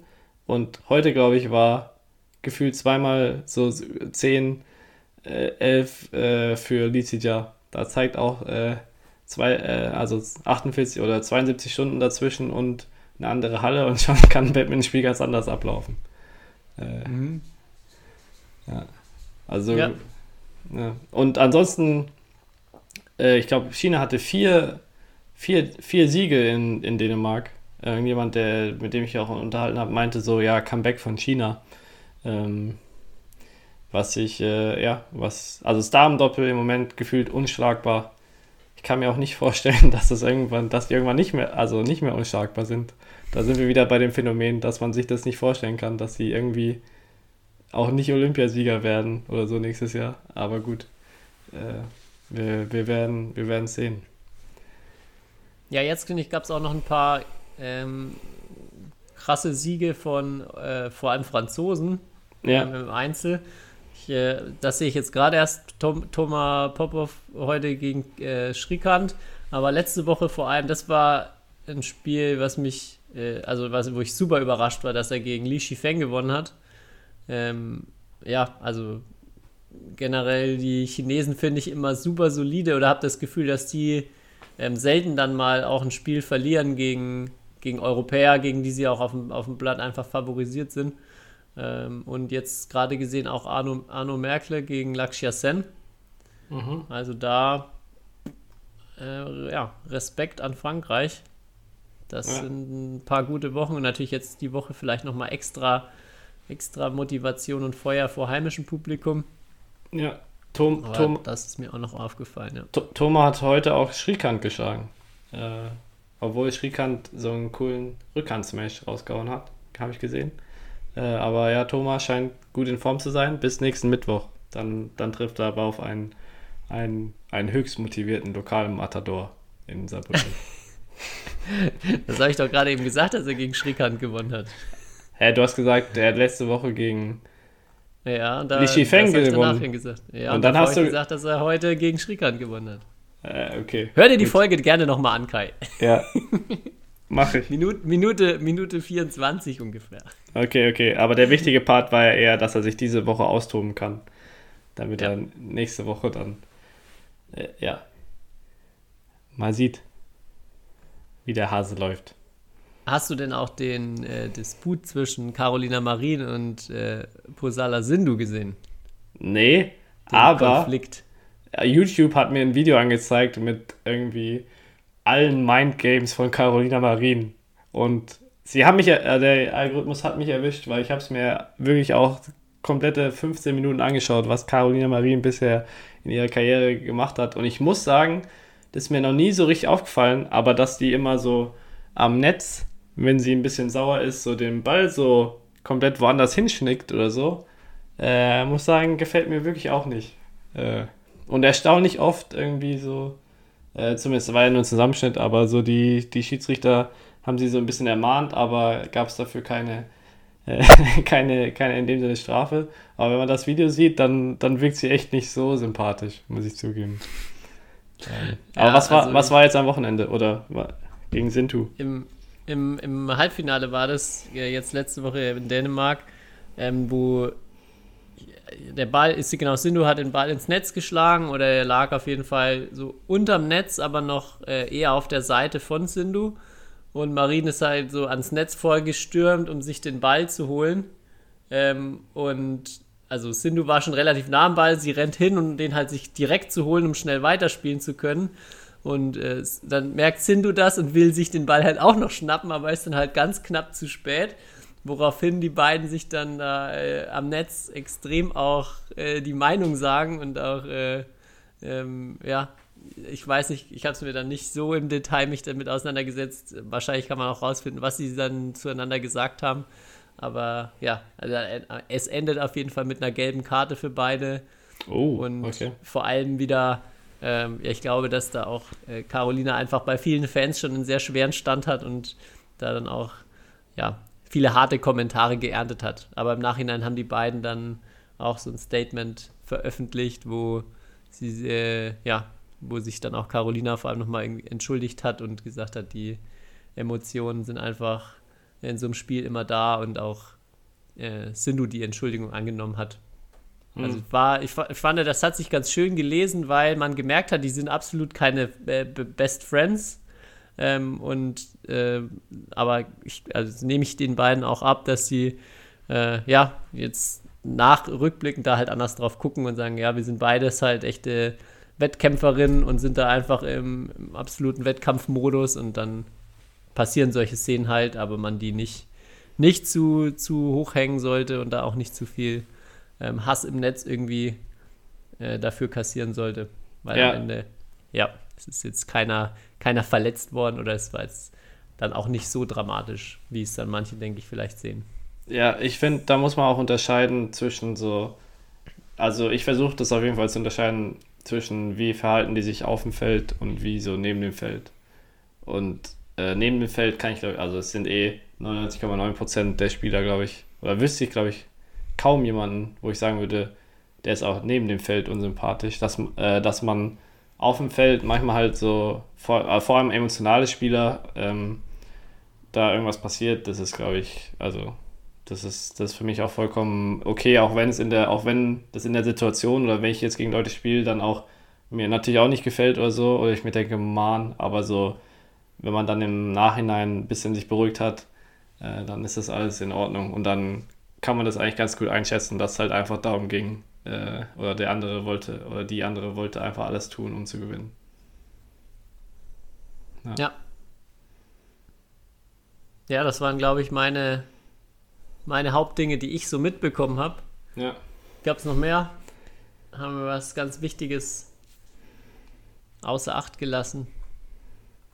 S5: Und heute, glaube ich, war gefühlt zweimal so 10, äh, 11 äh, für Lizija. Da zeigt auch äh, zwei, äh, also 48 oder 72 Stunden dazwischen und eine andere Halle und schon kann ein Badminton-Spiel ganz anders ablaufen. Äh, mhm. Ja. Also, ja. ja. Und ansonsten, äh, ich glaube, China hatte vier, vier, vier Siege in, in Dänemark irgendjemand, der, mit dem ich auch unterhalten habe, meinte so, ja, Comeback von China. Ähm, was ich, äh, ja, was, also das Damendoppel im Moment gefühlt unschlagbar. Ich kann mir auch nicht vorstellen, dass das irgendwann, dass die irgendwann nicht mehr, also nicht mehr unschlagbar sind. Da sind wir wieder bei dem Phänomen, dass man sich das nicht vorstellen kann, dass sie irgendwie auch nicht Olympiasieger werden oder so nächstes Jahr. Aber gut, äh, wir, wir, werden, wir werden sehen.
S4: Ja, jetzt finde ich, gab es auch noch ein paar ähm, krasse Siege von äh, vor allem Franzosen ja. ähm, im Einzel. Ich, äh, das sehe ich jetzt gerade erst Tom, Thomas Popov heute gegen äh, Schrikant, aber letzte Woche vor allem, das war ein Spiel, was mich, äh, also was, wo ich super überrascht war, dass er gegen Li Shifeng gewonnen hat. Ähm, ja, also generell die Chinesen finde ich immer super solide oder habe das Gefühl, dass die ähm, selten dann mal auch ein Spiel verlieren gegen gegen Europäer, gegen die sie auch auf dem, auf dem Blatt einfach favorisiert sind. Ähm, und jetzt gerade gesehen auch Arno, Arno Merkle gegen Lakshya Sen. Mhm. Also da äh, ja, Respekt an Frankreich. Das
S5: Ja.
S4: sind ein paar gute Wochen und natürlich jetzt die Woche vielleicht nochmal extra, extra Motivation und Feuer vor heimischem Publikum.
S5: Ja. Tom, Tom,
S4: das ist mir auch noch aufgefallen, ja.
S5: Thomas hat heute auch Shrikant geschlagen. Äh, obwohl Shrikant so einen coolen Rückhand-Smash rausgehauen hat. Habe ich gesehen. Äh, aber ja, Thomas scheint gut in Form zu sein. Bis nächsten Mittwoch. Dann, dann trifft er aber auf einen, einen, einen höchst motivierten lokalen Matador in Saarbrücken.
S4: Das habe ich doch gerade eben gesagt, dass er gegen Schrikant gewonnen hat.
S5: Hä, du hast gesagt, er hat letzte Woche gegen.
S4: Ja, und da
S5: Li Shifeng
S4: das hab ich
S5: gewonnen.
S4: Ja,
S5: Und
S4: und,
S5: dann hast
S4: du- gesagt, dass er heute gegen Schrikant gewonnen hat.
S5: Äh, okay.
S4: Hör dir die
S5: Gut.
S4: Folge gerne nochmal an, Kai.
S5: Ja. Mach ich.
S4: Minute, Minute, Minute 24 ungefähr.
S5: Okay, okay. Aber der wichtige Part war ja eher, dass er sich diese Woche austoben kann. Damit
S4: Ja.
S5: er nächste Woche dann, äh, ja, mal sieht, wie der Hase läuft.
S4: Hast du denn auch den äh, Disput zwischen Carolina Marin und äh, Posala Sindhu gesehen?
S5: Nee,
S4: Den
S5: aber
S4: Konflikt.
S5: Äh, YouTube hat mir ein Video angezeigt mit irgendwie allen Mindgames von Carolina Marin. Und sie haben mich, äh, der Algorithmus hat mich erwischt, weil ich habe es mir wirklich auch komplette 15 Minuten angeschaut, was Carolina Marin bisher in ihrer Karriere gemacht hat. Und ich muss sagen, das ist mir noch nie so richtig aufgefallen, aber dass die immer so am Netz, wenn sie ein bisschen sauer ist, so den Ball so komplett woanders hinschnickt oder so, äh, muss sagen, gefällt mir wirklich auch nicht. Äh, und erstaunlich oft irgendwie so, äh, zumindest war ja nur ein Zusammenschnitt, aber so die, die Schiedsrichter haben sie so ein bisschen ermahnt, aber gab es dafür keine, äh, keine, keine in dem Sinne Strafe. Aber wenn man das Video sieht, dann, dann wirkt sie echt nicht so sympathisch, muss ich zugeben. Ähm, aber
S4: Ja,
S5: was, war,
S4: also
S5: was war jetzt am Wochenende? Oder gegen Sintu?
S4: Im, im, Im Halbfinale war das ja, jetzt letzte Woche in Dänemark, ähm, wo der Ball ist genau Sindhu hat den Ball ins Netz geschlagen oder er lag auf jeden Fall so unterm Netz, aber noch äh, eher auf der Seite von Sindhu. Und Marin ist halt so ans Netz vorgestürmt, um sich den Ball zu holen. Ähm, und also Sindhu war schon relativ nah am Ball, sie rennt hin, um den halt sich direkt zu holen, um schnell weiterspielen zu können. Und äh, dann merkt Sindhu das und will sich den Ball halt auch noch schnappen, aber ist dann halt ganz knapp zu spät. Woraufhin die beiden sich dann da äh, am Netz extrem auch äh, die Meinung sagen und auch, äh, ähm, ja, ich weiß nicht, ich habe es mir dann nicht so im Detail mich damit auseinandergesetzt. Wahrscheinlich kann man auch rausfinden, was sie dann zueinander gesagt haben. Aber ja, also, äh, es endet auf jeden Fall mit einer gelben Karte für beide.
S5: Oh,
S4: Und
S5: okay.
S4: vor allem wieder, ähm, ja, ich glaube, dass da auch äh, Carolina einfach bei vielen Fans schon einen sehr schweren Stand hat und da dann auch, ja, viele harte Kommentare geerntet hat. Aber im Nachhinein haben die beiden dann auch so ein Statement veröffentlicht, wo sie, äh, ja, wo sich dann auch Carolina vor allem nochmal entschuldigt hat und gesagt hat, die Emotionen sind einfach in so einem Spiel immer da und auch äh, Sindhu die Entschuldigung angenommen hat. Also
S5: Hm.
S4: war, ich, ich fand, das hat sich ganz schön gelesen, weil man gemerkt hat, die sind absolut keine äh, Best Friends. Ähm, und äh, aber ich, also nehme ich den beiden auch ab, dass sie äh, ja jetzt nach rückblickend da halt anders drauf gucken und sagen, ja, wir sind beides halt echte Wettkämpferinnen und sind da einfach im, im absoluten Wettkampfmodus und dann passieren solche Szenen halt, aber man die nicht, nicht zu, zu hoch hängen sollte und da auch nicht zu viel ähm, Hass im Netz irgendwie äh, dafür kassieren sollte. Weil
S5: Ja.
S4: am Ende, ja, es ist jetzt keiner, keiner verletzt worden oder es war jetzt dann auch nicht so dramatisch, wie es dann manche, denke ich, vielleicht sehen.
S5: Ja, ich finde, da muss man auch unterscheiden zwischen so, also ich versuche das auf jeden Fall zu unterscheiden zwischen wie verhalten die sich auf dem Feld und wie so neben dem Feld. Und äh, neben dem Feld kann ich, glaub, also es sind eh 99,9% der Spieler, glaube ich, oder wüsste ich, glaube ich, kaum jemanden, wo ich sagen würde, der ist auch neben dem Feld unsympathisch, dass, äh, dass man auf dem Feld manchmal halt so, vor, äh, vor allem emotionale Spieler, ähm, da irgendwas passiert, das ist, glaube ich, also das ist, das ist für mich auch vollkommen okay, auch wenn es in der, auch wenn das in der Situation oder wenn ich jetzt gegen Leute spiele, dann auch mir natürlich auch nicht gefällt oder so, oder ich mir denke, man, aber so, wenn man dann im Nachhinein ein bisschen sich beruhigt hat, äh, dann ist das alles in Ordnung. Und dann kann man das eigentlich ganz gut einschätzen, dass es halt einfach darum ging, äh, oder der andere wollte, oder die andere wollte einfach alles tun, um zu gewinnen.
S4: Ja. Ja, das waren, glaube ich, meine, meine Hauptdinge, die ich so mitbekommen habe.
S5: Ja.
S4: Gab es noch mehr? Haben wir was ganz Wichtiges außer Acht gelassen?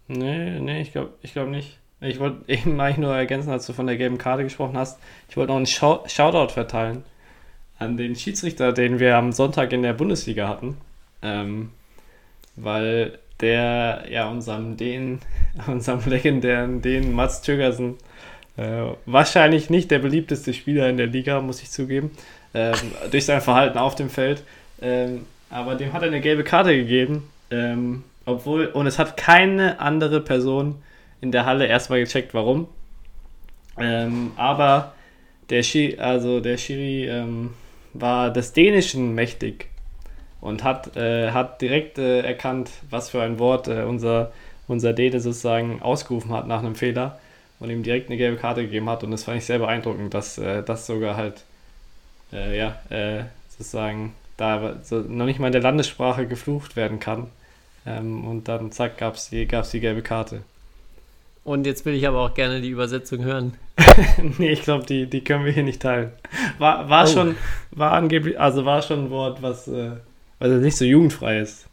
S5: Nee, nee, ich glaube ich glaub nicht. Ich wollte eben eigentlich nur ergänzen, als du von der gelben Karte gesprochen hast. Ich wollte noch einen Shou- Shoutout verteilen an den Schiedsrichter, den wir am Sonntag in der Bundesliga hatten. Ähm, weil der ja unserem den, unserem legendären den Mats Tögersen äh, wahrscheinlich nicht der beliebteste Spieler in der Liga, muss ich zugeben, ähm, durch sein Verhalten auf dem Feld. Ähm, aber dem hat er eine gelbe Karte gegeben, ähm, obwohl, und es hat keine andere Person in der Halle erstmal gecheckt, warum. Ähm, aber der Schiri, also der Schiri ähm, war des Dänischen mächtig und hat, äh, hat direkt äh, erkannt, was für ein Wort äh, unser, unser Däne sozusagen ausgerufen hat nach einem Fehler und ihm direkt eine gelbe Karte gegeben hat. Und das fand ich sehr beeindruckend, dass äh, das sogar halt, äh, ja, äh, sozusagen da so noch nicht mal in der Landessprache geflucht werden kann. Ähm, und dann zack, gab es die, gab's die gelbe Karte.
S4: Und jetzt will ich aber auch gerne die Übersetzung hören.
S5: nee, ich glaube, die, die können wir hier nicht teilen. War, war
S4: Oh.
S5: schon, war angeblich, also war schon ein Wort, was, äh, was nicht so jugendfrei ist.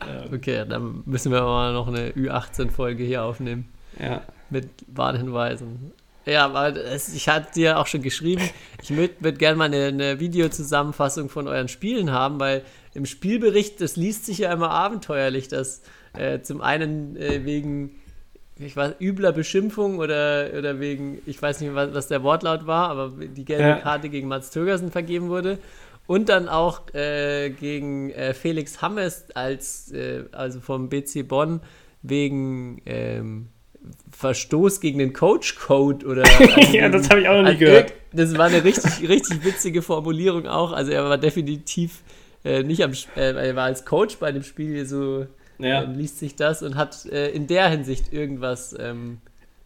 S5: Ähm,
S4: Okay, dann müssen wir aber noch eine Ü18-Folge hier aufnehmen
S5: ja.
S4: mit Warnhinweisen. Ja, aber es, ich hatte dir auch schon geschrieben, ich würde würd gerne mal eine, eine Videozusammenfassung von euren Spielen haben, weil im Spielbericht, das liest sich ja immer abenteuerlich, dass äh, zum einen äh, wegen, ich weiß, übler Beschimpfung oder, oder wegen, ich weiß nicht, was, was der Wortlaut war, aber die gelbe
S5: Ja.
S4: Karte gegen Mats Tögersen vergeben wurde. Und dann auch äh, gegen äh, Felix Hammes als, äh, also vom BC Bonn wegen ähm, Verstoß gegen den Coach-Code oder. Also
S5: ja, das habe ich auch noch nie gehört.
S4: Das war eine richtig, richtig witzige Formulierung auch. Also er war definitiv äh, nicht am, äh, er war als Coach bei dem Spiel so
S5: Ja.
S4: ähm, liest sich das und hat äh, in der Hinsicht irgendwas ähm,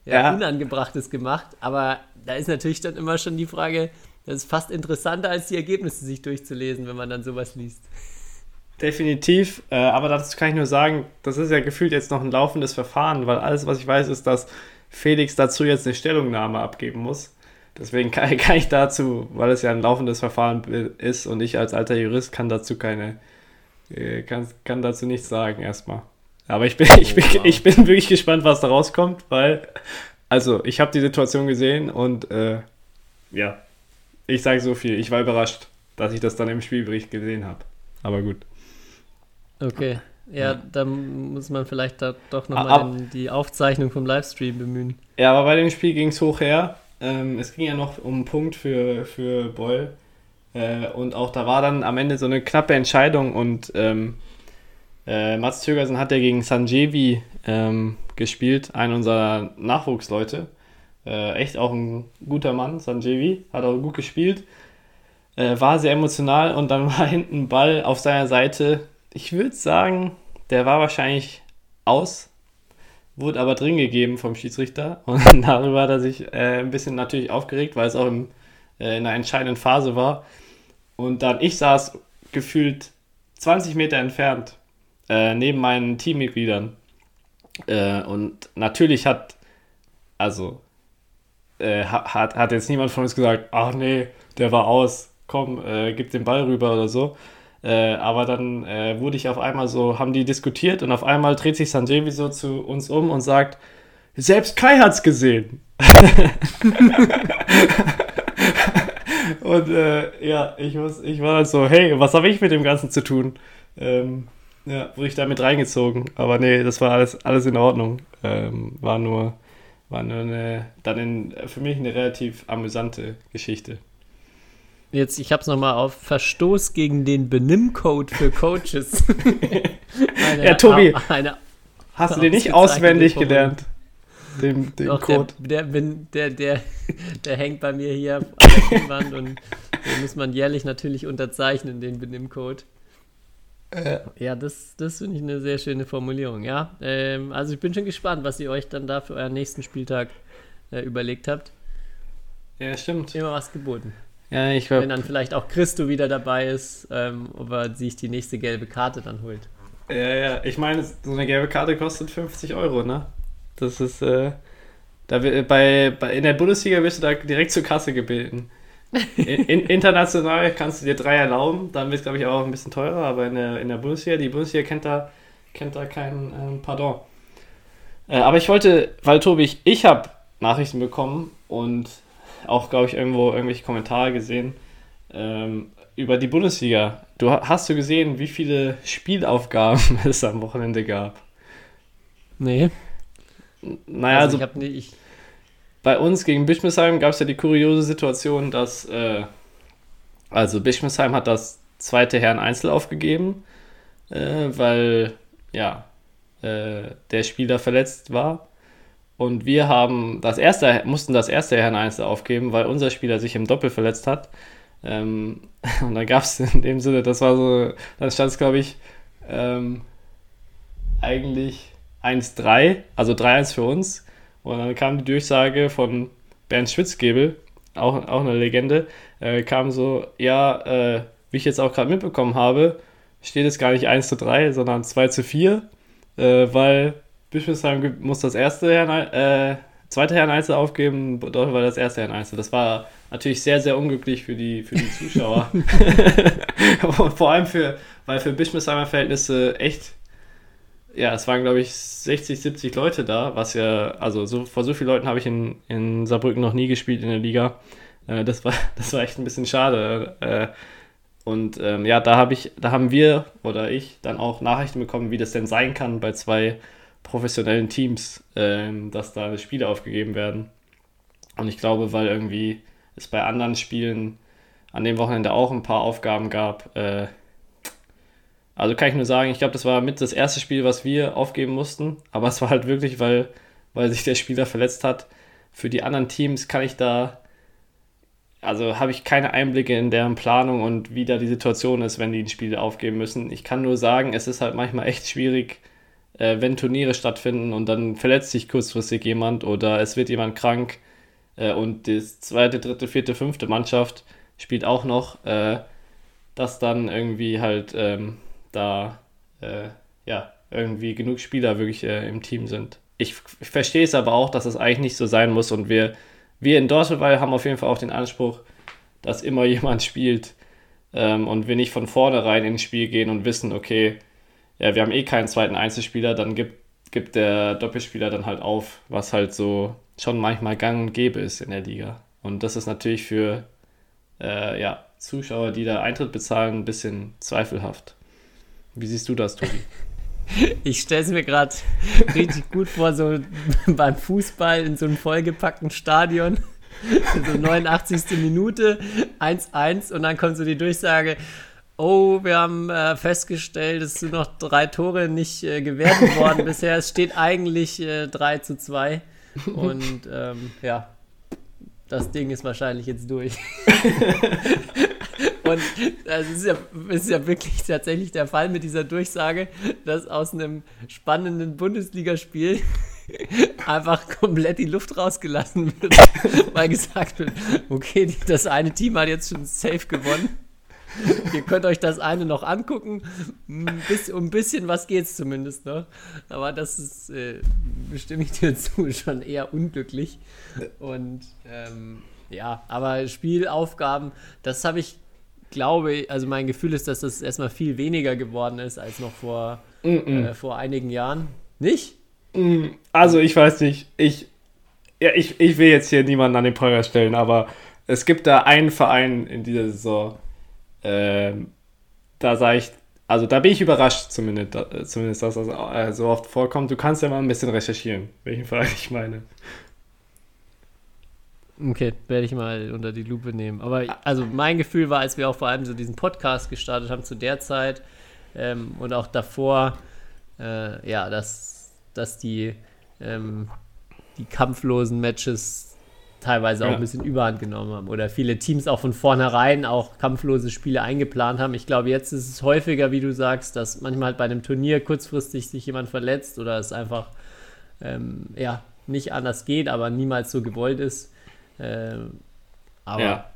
S4: ja,
S5: Ja.
S4: Unangebrachtes gemacht. Aber da ist natürlich dann immer schon die Frage, das ist fast interessanter, als die Ergebnisse sich durchzulesen, wenn man dann sowas liest.
S5: Definitiv, äh, aber dazu kann ich nur sagen, das ist ja gefühlt jetzt noch ein laufendes Verfahren, weil alles, was ich weiß, ist, dass Felix dazu jetzt eine Stellungnahme abgeben muss. Deswegen kann, kann ich dazu, weil es ja ein laufendes Verfahren ist und ich als alter Jurist kann dazu keine, kann, kann dazu nichts sagen erstmal. Aber ich bin, ich, bin,
S4: wow.
S5: ich bin wirklich gespannt, was da rauskommt, weil, also ich habe die Situation gesehen und äh, ja, ich sage so viel, ich war überrascht, dass ich das dann im Spielbericht gesehen habe. Aber gut.
S4: Okay. Ja, dann muss man vielleicht da doch nochmal die Aufzeichnung vom Livestream bemühen.
S5: Ja, aber bei dem Spiel ging es hoch her. Ähm, es ging ja noch um einen Punkt für, für Boyle. Äh, und auch da war dann am Ende so eine knappe Entscheidung und ähm, äh, Mats Tögersen hat ja gegen Sanjeevi ähm, gespielt, einen unserer Nachwuchsleute. Äh, echt auch ein guter Mann, Sanjeevi, hat auch gut gespielt. Äh, war sehr emotional und dann war hinten ein Ball auf seiner Seite. Ich würde sagen, der war wahrscheinlich aus, wurde aber drin gegeben vom Schiedsrichter und darüber hat er sich äh, ein bisschen natürlich aufgeregt, weil es auch im, äh, in einer entscheidenden Phase war. Und dann ich saß gefühlt 20 Meter entfernt äh, neben meinen Teammitgliedern. Äh, und natürlich hat, also, äh, ha- hat, hat jetzt niemand von uns gesagt, ach nee, der war aus, komm, äh, gib den Ball rüber oder so. Äh, aber dann äh, wurde ich auf einmal so, haben die diskutiert und auf einmal dreht sich Sanjeevi so zu uns um und sagt, selbst Kai hat's gesehen. und äh, ja, ich, muss, ich war halt so, hey, was habe ich mit dem Ganzen zu tun? Ähm, ja, wurde ich damit reingezogen. Aber nee, das war alles, alles in Ordnung. Ähm, war nur, war nur eine, dann in, für mich eine relativ amüsante Geschichte.
S4: Jetzt, ich habe es nochmal auf Verstoß gegen den Benimmcode für Coaches. Eine-
S5: Ja, Tobi,
S4: Eine,
S5: Hast du den nicht auswendig gelernt? Den, den
S4: doch,
S5: Code.
S4: der, der, der, der, der hängt bei mir hier an der Pinnwand und den muss man jährlich natürlich unterzeichnen, den Benimmcode. Ja, das, das finde ich eine sehr schöne Formulierung, ja. Ähm, also ich bin schon gespannt, was ihr euch dann da für euren nächsten Spieltag äh, überlegt habt.
S5: Ja, stimmt.
S4: Immer was geboten.
S5: Ja, ich
S4: Wenn
S5: glaube,
S4: dann vielleicht auch Christo wieder dabei ist, ähm, ob er sich die nächste gelbe Karte dann holt.
S5: ja, ja. Ich meine, so eine gelbe Karte kostet 50 Euro, ne? Das ist, äh, Da, bei, bei, in der Bundesliga wirst du da direkt zur Kasse gebeten. In, in, international kannst du dir drei erlauben, dann wird es, glaube ich, auch ein bisschen teurer, aber in der, in der Bundesliga, die Bundesliga kennt da, kennt da kein ähm, Pardon. Äh, aber ich wollte, weil Tobi, ich, ich habe Nachrichten bekommen und auch, glaube ich, irgendwo irgendwelche Kommentare gesehen ähm, über die Bundesliga. Du hast du gesehen, wie viele Spielaufgaben es am Wochenende gab?
S4: Nee.
S5: Naja, also, also nicht. Bei uns gegen Bischmesheim gab es ja die kuriose Situation, dass äh, also Bischmesheim hat das zweite Herren Einzel aufgegeben, äh, weil ja äh, der Spieler verletzt war. Und wir haben das erste, mussten das erste Herren Einzel aufgeben, weil unser Spieler sich im Doppel verletzt hat. Ähm, und dann gab es in dem Sinne, das war so, dann stand es, glaube ich, ähm, eigentlich 1-3, also 3-1 für uns. Und dann kam die Durchsage von Bernd Schwitzgebel, auch, auch eine Legende, äh, kam so, ja, äh, wie ich jetzt auch gerade mitbekommen habe, steht es gar nicht 1 zu 3, sondern 2 zu 4 äh, weil Bischofsheim muss das erste Herrn, äh, zweite Herrn Einzel aufgeben, dort war das erste Herrn Einzel. Das war natürlich sehr, sehr unglücklich für die, für die Zuschauer. vor allem für, weil für Bischofsheimer Verhältnisse echt, ja, es waren glaube ich 60, 70 Leute da, was ja, also so, vor so vielen Leuten habe ich in, in Saarbrücken noch nie gespielt in der Liga. Äh, das, war, das war echt ein bisschen schade. Äh, und ähm, ja, da habe ich, da haben wir oder ich dann auch Nachrichten bekommen, wie das denn sein kann bei zwei professionellen Teams, ähm, dass da Spiele aufgegeben werden. Und ich glaube, weil irgendwie es bei anderen Spielen an dem Wochenende auch ein paar Aufgaben gab. Also kann ich nur sagen, ich glaube, das war mit das erste Spiel, was wir aufgeben mussten. Aber es war halt wirklich, weil, weil sich der Spieler verletzt hat. Für die anderen Teams kann ich da also habe ich keine Einblicke in deren Planung und wie da die Situation ist, wenn die ein Spiel aufgeben müssen. Ich kann nur sagen, es ist halt manchmal echt schwierig, äh, wenn Turniere stattfinden und dann verletzt sich kurzfristig jemand oder es wird jemand krank äh, und die zweite, dritte, vierte, fünfte Mannschaft spielt auch noch, äh, dass dann irgendwie halt ähm, da äh, ja irgendwie genug Spieler wirklich äh, im Team sind. Ich, ich verstehe es aber auch, dass es eigentlich nicht so sein muss und wir wir in Dortmund haben auf jeden Fall auch den Anspruch, dass immer jemand spielt ähm, und wir nicht von vornherein ins Spiel gehen und wissen, okay, ja, wir haben eh keinen zweiten Einzelspieler, dann gibt, gibt der Doppelspieler dann halt auf, was halt so schon manchmal gang und gäbe ist in der Liga. Und das ist natürlich für äh, ja, Zuschauer, die da Eintritt bezahlen, ein bisschen zweifelhaft. Wie siehst du das, Tobi?
S4: Ich stelle es mir gerade richtig gut vor, so beim Fußball in so einem vollgepackten Stadion. So 89. Minute, 1-1 und dann kommt so die Durchsage, oh, wir haben äh, festgestellt, es sind noch drei Tore nicht äh, gewertet worden bisher. Es steht eigentlich äh, 3 zu 2 und ähm, ja, das Ding ist wahrscheinlich jetzt durch. Und es ist ja, ist ja wirklich tatsächlich der Fall mit dieser Durchsage, dass aus einem spannenden Bundesligaspiel einfach komplett die Luft rausgelassen wird, weil gesagt wird, okay, das eine Team hat jetzt schon safe gewonnen. Ihr könnt euch das eine noch angucken. Um ein bisschen was geht's zumindest noch. Aber das ist, äh, bestimme ich dir zu, schon eher unglücklich. Und ähm, ja, aber Spielaufgaben, das habe ich glaube, also mein Gefühl ist, dass das erstmal viel weniger geworden ist als noch vor, mm -mm. Äh, vor einigen Jahren. Nicht?
S5: Mm, also ich weiß nicht. Ich, ja, ich, ich will jetzt hier niemanden an den Pranger stellen, aber es gibt da einen Verein in dieser Saison, ähm, da sage ich, also da bin ich überrascht zumindest, zumindest dass das äh, so oft vorkommt. Du kannst ja mal ein bisschen recherchieren, welchen Verein ich meine.
S4: Okay, werde ich mal unter die Lupe nehmen. Aber also mein Gefühl war, als wir auch vor allem so diesen Podcast gestartet haben zu der Zeit ähm, und auch davor, äh, ja, dass, dass die, ähm, die kampflosen Matches teilweise auch ja. ein bisschen Überhand genommen haben oder viele Teams auch von vornherein auch kampflose Spiele eingeplant haben. Ich glaube, jetzt ist es häufiger, wie du sagst, dass manchmal halt bei einem Turnier kurzfristig sich jemand verletzt oder es einfach ähm, ja, nicht anders geht, aber niemals so gewollt ist. Ähm, aber ja.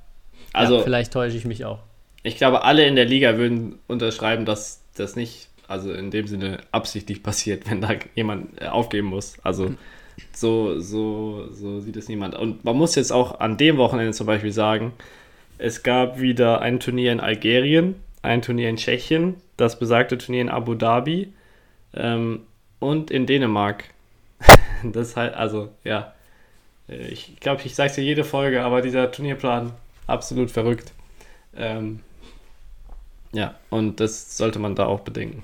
S4: Also, ja, vielleicht täusche ich mich auch.
S5: Ich glaube, alle in der Liga würden unterschreiben, dass das nicht, also in dem Sinne absichtlich passiert, wenn da jemand äh, aufgeben muss. Also so, so, so sieht es niemand. Und man muss jetzt auch an dem Wochenende zum Beispiel sagen, es gab wieder ein Turnier in Algerien, ein Turnier in Tschechien, das besagte Turnier in Abu Dhabi ähm, und in Dänemark. das halt, also, ja. Äh, ich glaube, ich sage es dir jede Folge, aber dieser Turnierplan absolut verrückt. Ähm, ja, und das sollte man da auch bedenken.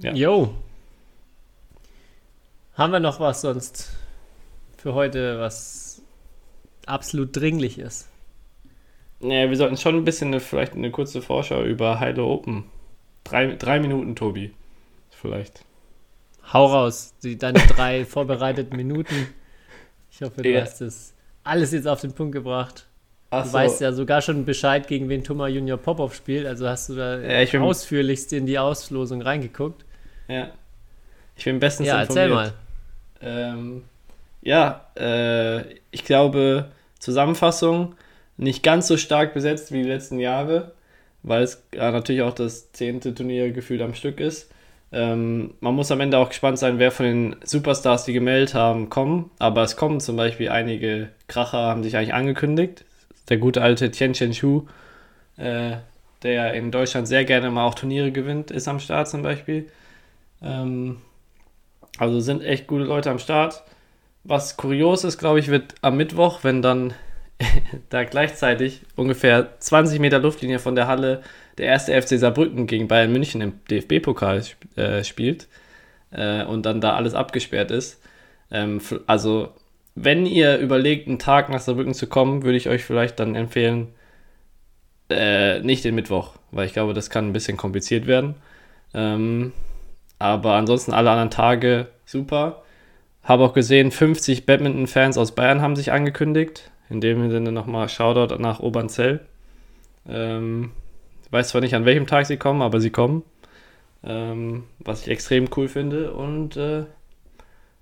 S4: Ja. Jo. Haben wir noch was sonst für heute, was absolut dringlich ist?
S5: Ja, wir sollten schon ein bisschen eine, vielleicht eine kurze Vorschau über Hilo Open. Drei, drei Minuten, Tobi. Vielleicht.
S4: Hau raus, die, deine drei vorbereiteten Minuten. Ich hoffe, du ja. hast das alles jetzt auf den Punkt gebracht. Ach du so. weißt ja sogar schon Bescheid, gegen wen Thomas Junior Popov spielt. Also hast du da ja, ausführlichst in die Auslosung reingeguckt.
S5: Ja. Ich bin bestens
S4: ja, informiert. Ja, erzähl mal.
S5: Ähm, ja, äh, ich glaube, Zusammenfassung nicht ganz so stark besetzt wie die letzten Jahre, weil es ja, natürlich auch das zehnte Turnier gefühlt am Stück ist. Ähm, man muss am Ende auch gespannt sein, wer von den Superstars, die gemeldet haben, kommen. Aber es kommen zum Beispiel einige Kracher, haben sich eigentlich angekündigt. Der gute alte Tian Chen Shu, äh, der in Deutschland sehr gerne mal auch Turniere gewinnt, ist am Start zum Beispiel. Ähm, also sind echt gute Leute am Start. Was kurios ist, glaube ich, wird am Mittwoch, wenn dann da gleichzeitig ungefähr 20 Meter Luftlinie von der Halle der erste FC Saarbrücken gegen Bayern München im DFB-Pokal äh, spielt äh, und dann da alles abgesperrt ist. Ähm, also, wenn ihr überlegt, einen Tag nach Saarbrücken zu kommen, würde ich euch vielleicht dann empfehlen, äh, nicht den Mittwoch, weil ich glaube, das kann ein bisschen kompliziert werden. Ähm, aber ansonsten alle anderen Tage super. Habe auch gesehen, 50 Badminton-Fans aus Bayern haben sich angekündigt. In dem Sinne nochmal Shoutout nach Obernzell. Ähm, weiß zwar nicht, an welchem Tag sie kommen, aber sie kommen. Ähm, was ich extrem cool finde. Und äh,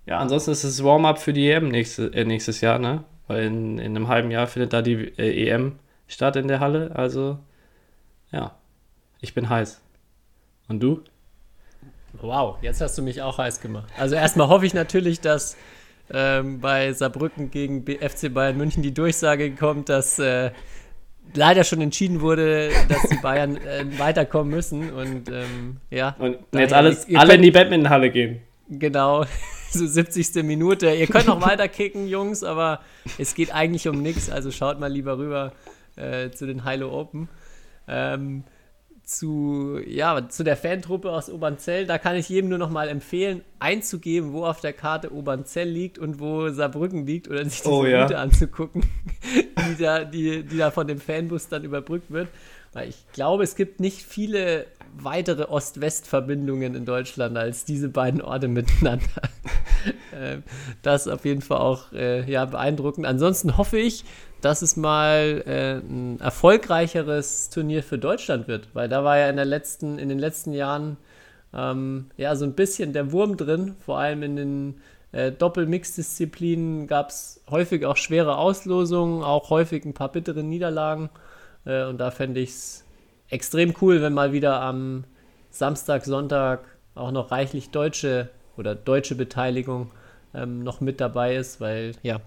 S5: ja, ansonsten ist es Warm-up für die EM nächste, äh, nächstes Jahr, ne? Weil in, in einem halben Jahr findet da die äh, EM statt in der Halle. Also, ja, ich bin heiß. Und du?
S4: Wow, jetzt hast du mich auch heiß gemacht. Also erstmal hoffe ich natürlich, dass ähm, bei Saarbrücken gegen FC Bayern München die Durchsage kommt, dass äh, leider schon entschieden wurde, dass die Bayern äh, weiterkommen müssen. Und ähm, ja.
S5: Und jetzt alles, ihr, ihr alle könnt, in die Badmintonhalle gehen.
S4: Genau, so 70. Minute. Ihr könnt noch weiter kicken, Jungs, aber es geht eigentlich um nichts. Also schaut mal lieber rüber äh, zu den Hilo Open. Ähm, zu, ja, zu der Fantruppe aus Obernzell. Da kann ich jedem nur noch mal empfehlen, einzugeben, wo auf der Karte Obernzell liegt und wo Saarbrücken liegt oder sich diese oh, ja. Route anzugucken, die da, die, die da von dem Fanbus dann überbrückt wird. Weil ich glaube, es gibt nicht viele weitere Ost-West-Verbindungen in Deutschland als diese beiden Orte miteinander. Ähm, das ist auf jeden Fall auch äh, ja, beeindruckend. Ansonsten hoffe ich, dass es mal äh, ein erfolgreicheres Turnier für Deutschland wird, weil da war ja in, der letzten, in den letzten Jahren ähm, ja so ein bisschen der Wurm drin, vor allem in den äh, Doppelmix-Disziplinen gab es häufig auch schwere Auslosungen, auch häufig ein paar bittere Niederlagen äh, und da fände ich es extrem cool, wenn mal wieder am Samstag, Sonntag auch noch reichlich deutsche oder deutsche Beteiligung ähm, noch mit dabei ist, weil ja,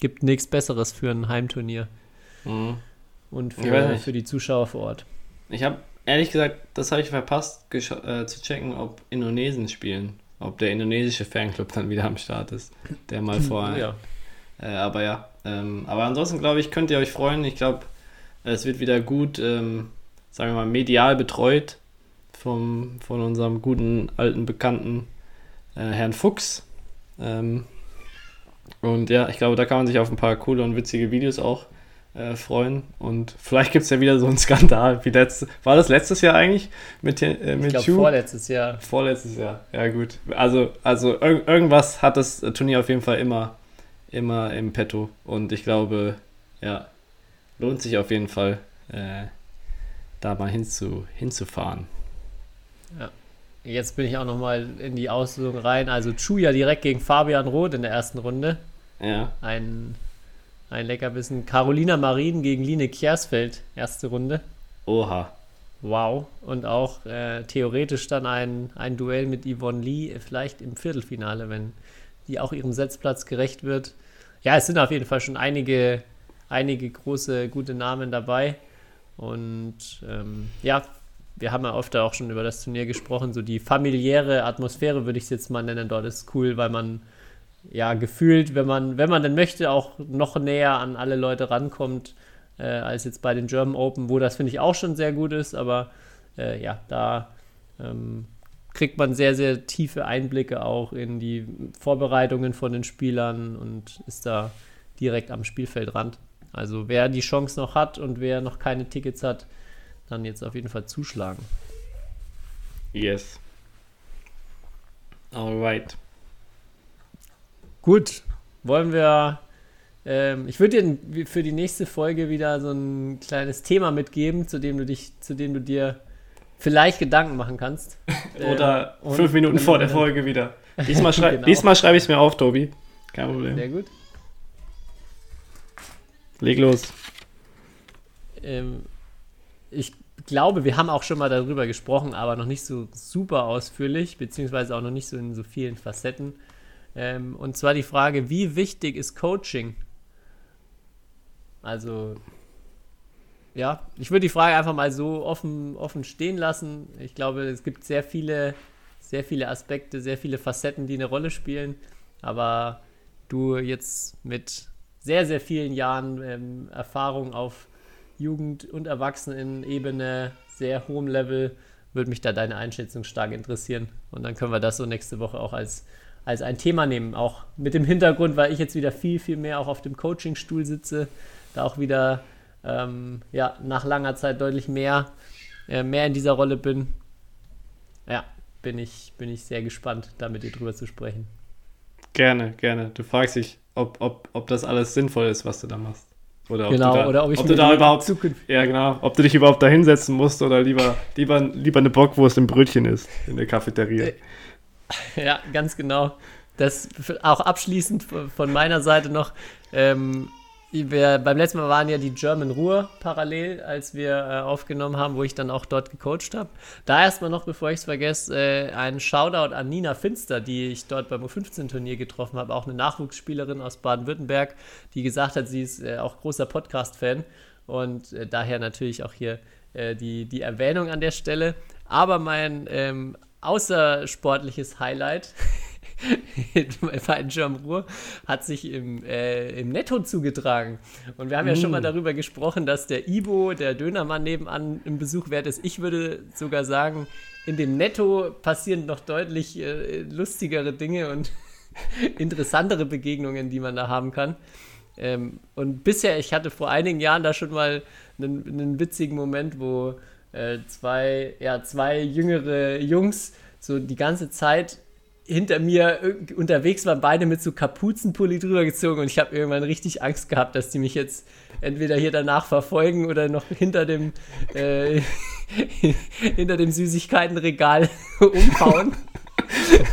S4: gibt nichts Besseres für ein Heimturnier. Mhm. Und für, für die Zuschauer vor Ort.
S5: Ich habe ehrlich gesagt, das habe ich verpasst, äh, zu checken, ob Indonesen spielen. Ob der indonesische Fanclub dann wieder am Start ist. Der mal vorher. ja. Äh, aber ja. Ähm, aber ansonsten glaube ich, könnt ihr euch freuen. Ich glaube, es wird wieder gut, ähm, sagen wir mal, medial betreut vom, von unserem guten alten Bekannten äh, Herrn Fuchs. Ähm, und ja, ich glaube, da kann man sich auf ein paar coole und witzige Videos auch äh, freuen. Und vielleicht gibt es ja wieder so einen Skandal wie letztes. War das letztes Jahr eigentlich mit, äh, mit
S4: Ich glaube, vorletztes Jahr.
S5: Vorletztes Jahr, ja gut. Also, also ir irgendwas hat das Turnier auf jeden Fall immer, immer im Petto. Und ich glaube, ja, lohnt sich auf jeden Fall, äh, da mal hinzu, hinzufahren.
S4: Ja. Jetzt bin ich auch nochmal in die Auslosung rein. Also Chuya direkt gegen Fabian Roth in der ersten Runde.
S5: Ja.
S4: Ein, ein Leckerbissen. Carolina Marin gegen Line Kiersfeld, erste Runde.
S5: Oha.
S4: wow. Und auch äh, theoretisch dann ein, ein Duell mit Yvonne Lee, vielleicht im Viertelfinale, wenn die auch ihrem Setzplatz gerecht wird. Ja, es sind auf jeden Fall schon einige, einige große, gute Namen dabei. Und ähm, ja, wir haben ja oft auch schon über das Turnier gesprochen, so die familiäre Atmosphäre würde ich es jetzt mal nennen, dort ist cool, weil man ja gefühlt, wenn man, wenn man denn möchte, auch noch näher an alle Leute rankommt, äh, als jetzt bei den German Open, wo das finde ich auch schon sehr gut ist, aber äh, ja, da ähm, kriegt man sehr, sehr tiefe Einblicke auch in die Vorbereitungen von den Spielern und ist da direkt am Spielfeldrand. Also wer die Chance noch hat und wer noch keine Tickets hat, dann jetzt auf jeden Fall zuschlagen.
S5: Yes. Alright.
S4: Gut, wollen wir. Ähm, ich würde dir für die nächste Folge wieder so ein kleines Thema mitgeben, zu dem du dich, zu dem du dir vielleicht Gedanken machen kannst.
S5: Oder ähm, fünf Minuten vor der Folge wieder. Diesmal, schrei genau. diesmal schreibe ich es mir auf, Tobi. Kein Problem.
S4: Sehr gut.
S5: Leg los.
S4: Ähm, ich glaube, wir haben auch schon mal darüber gesprochen, aber noch nicht so super ausführlich, beziehungsweise auch noch nicht so in so vielen Facetten. Ähm, und zwar die Frage, wie wichtig ist Coaching? Also, ja, ich würde die Frage einfach mal so offen, offen stehen lassen. Ich glaube, es gibt sehr viele, sehr viele Aspekte, sehr viele Facetten, die eine Rolle spielen. Aber du jetzt mit sehr, sehr vielen Jahren ähm, Erfahrung auf Jugend- und Erwachsenenebene, sehr hohem Level, würde mich da deine Einschätzung stark interessieren. Und dann können wir das so nächste Woche auch als, als ein Thema nehmen. Auch mit dem Hintergrund, weil ich jetzt wieder viel, viel mehr auch auf dem Coachingstuhl sitze, da auch wieder ähm, ja, nach langer Zeit deutlich mehr, äh, mehr in dieser Rolle bin. Ja, bin ich, bin ich sehr gespannt, da mit dir drüber zu sprechen.
S5: Gerne, gerne. Du fragst dich, ob, ob, ob das alles sinnvoll ist, was du da machst.
S4: Oder ob genau,
S5: du da,
S4: oder ob ich
S5: ob du da überhaupt Zukunft ja genau, ob du dich überhaupt da hinsetzen musst oder lieber lieber lieber eine Bockwurst im Brötchen isst in der Cafeteria. Äh,
S4: ja, ganz genau. Das auch abschließend von meiner Seite noch. Ähm, wir, beim letzten Mal waren ja die German Ruhr parallel, als wir äh, aufgenommen haben, wo ich dann auch dort gecoacht habe. Da erstmal noch, bevor ich es vergesse, äh, ein Shoutout an Nina Finster, die ich dort beim U15-Turnier getroffen habe, auch eine Nachwuchsspielerin aus Baden-Württemberg, die gesagt hat, sie ist äh, auch großer Podcast-Fan und äh, daher natürlich auch hier äh, die, die Erwähnung an der Stelle. Aber mein ähm, außersportliches Highlight bei Jamrur hat sich im, äh, im Netto zugetragen. Und wir haben ja schon mal mm. darüber gesprochen, dass der Ibo, der Dönermann nebenan, im Besuch wert ist. Ich würde sogar sagen, in dem Netto passieren noch deutlich äh, lustigere Dinge und interessantere Begegnungen, die man da haben kann. Ähm, und bisher, ich hatte vor einigen Jahren da schon mal einen, einen witzigen Moment, wo äh, zwei, ja, zwei jüngere Jungs so die ganze Zeit hinter mir unterwegs waren, beide mit so Kapuzenpulli drüber gezogen und ich habe irgendwann richtig Angst gehabt, dass die mich jetzt entweder hier danach verfolgen oder noch hinter dem, äh, hinter dem Süßigkeitenregal umhauen.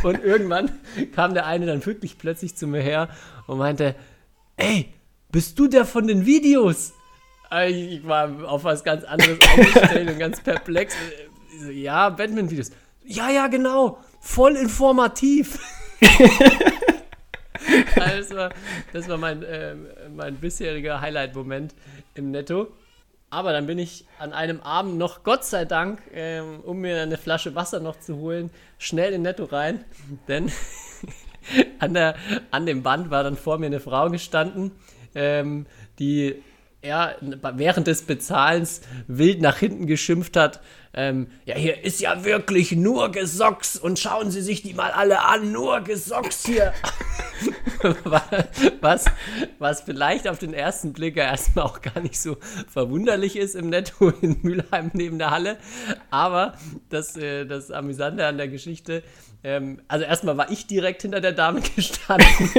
S4: und irgendwann kam der eine dann wirklich plötzlich zu mir her und meinte, ey, bist du der von den Videos? Ich war auf was ganz anderes eingestellt und ganz perplex. Ja, Batman-Videos. Ja, ja, genau voll informativ. also, das war mein, äh, mein bisheriger Highlight-Moment im Netto. Aber dann bin ich an einem Abend noch, Gott sei Dank, ähm, um mir eine Flasche Wasser noch zu holen, schnell in Netto rein. Denn an, der, an dem Band war dann vor mir eine Frau gestanden, ähm, die er während des Bezahlens wild nach hinten geschimpft hat, ähm, ja, hier ist ja wirklich nur Gesocks und schauen Sie sich die mal alle an, nur Gesocks hier. was, was vielleicht auf den ersten Blick ja erstmal auch gar nicht so verwunderlich ist im Netto in Mülheim neben der Halle. Aber das, äh, das Amüsante an der Geschichte ähm, also erstmal war ich direkt hinter der Dame gestanden.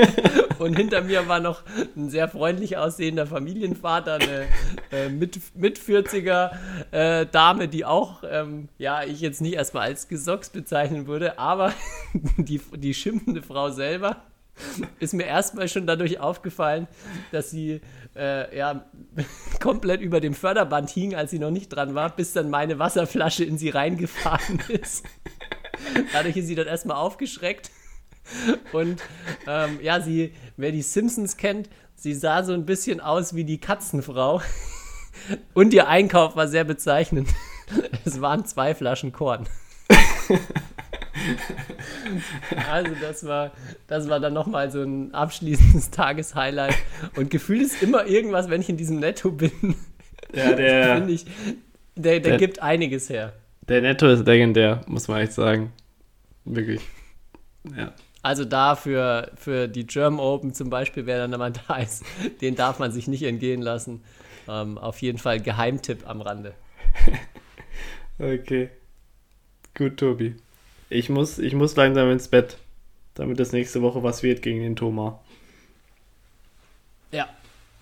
S4: Und hinter mir war noch ein sehr freundlich aussehender Familienvater, eine äh, mit, mit 40er äh, Dame, die auch, ähm, ja, ich jetzt nicht erstmal als Gesocks bezeichnen würde, aber die, die schimpfende Frau selber ist mir erstmal schon dadurch aufgefallen, dass sie äh, ja, komplett über dem Förderband hing, als sie noch nicht dran war, bis dann meine Wasserflasche in sie reingefahren ist. Dadurch ist sie dann erstmal aufgeschreckt. Und ähm, ja, sie, wer die Simpsons kennt, sie sah so ein bisschen aus wie die Katzenfrau. Und ihr Einkauf war sehr bezeichnend. Es waren zwei Flaschen Korn. Also das war, das war dann nochmal so ein abschließendes Tageshighlight. Und Gefühl ist immer irgendwas, wenn ich in diesem Netto bin.
S5: Ja, der,
S4: ich, der, der, der gibt einiges her.
S5: Der Netto ist legendär, muss man echt sagen. Wirklich. Ja.
S4: Also da für, für die German Open zum Beispiel, wer dann mal da ist, den darf man sich nicht entgehen lassen. Ähm, auf jeden Fall Geheimtipp am Rande.
S5: okay. Gut, Tobi. Ich muss, ich muss langsam ins Bett, damit es nächste Woche was wird gegen den Thomas.
S4: Ja,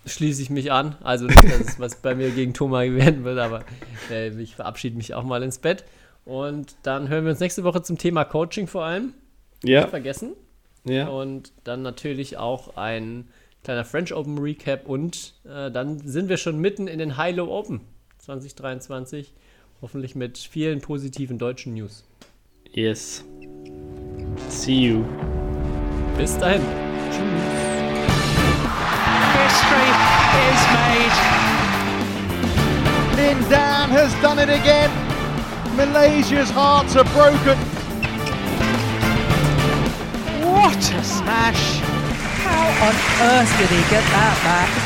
S4: schließe ich mich an. Also nicht, dass es was bei mir gegen Thomas werden wird, aber äh, ich verabschiede mich auch mal ins Bett. Und dann hören wir uns nächste Woche zum Thema Coaching vor allem.
S5: Ja.
S4: Nicht vergessen.
S5: Ja.
S4: Und dann natürlich auch ein kleiner French Open Recap und äh, dann sind wir schon mitten in den High-Low Open 2023. Hoffentlich mit vielen positiven deutschen News.
S5: Yes. See you.
S4: Bis dahin.
S2: Tschüss. History is made.
S1: Lin Dan has done it again. Malaysia's hearts are broken.
S2: What a smash! How on earth did he get that back?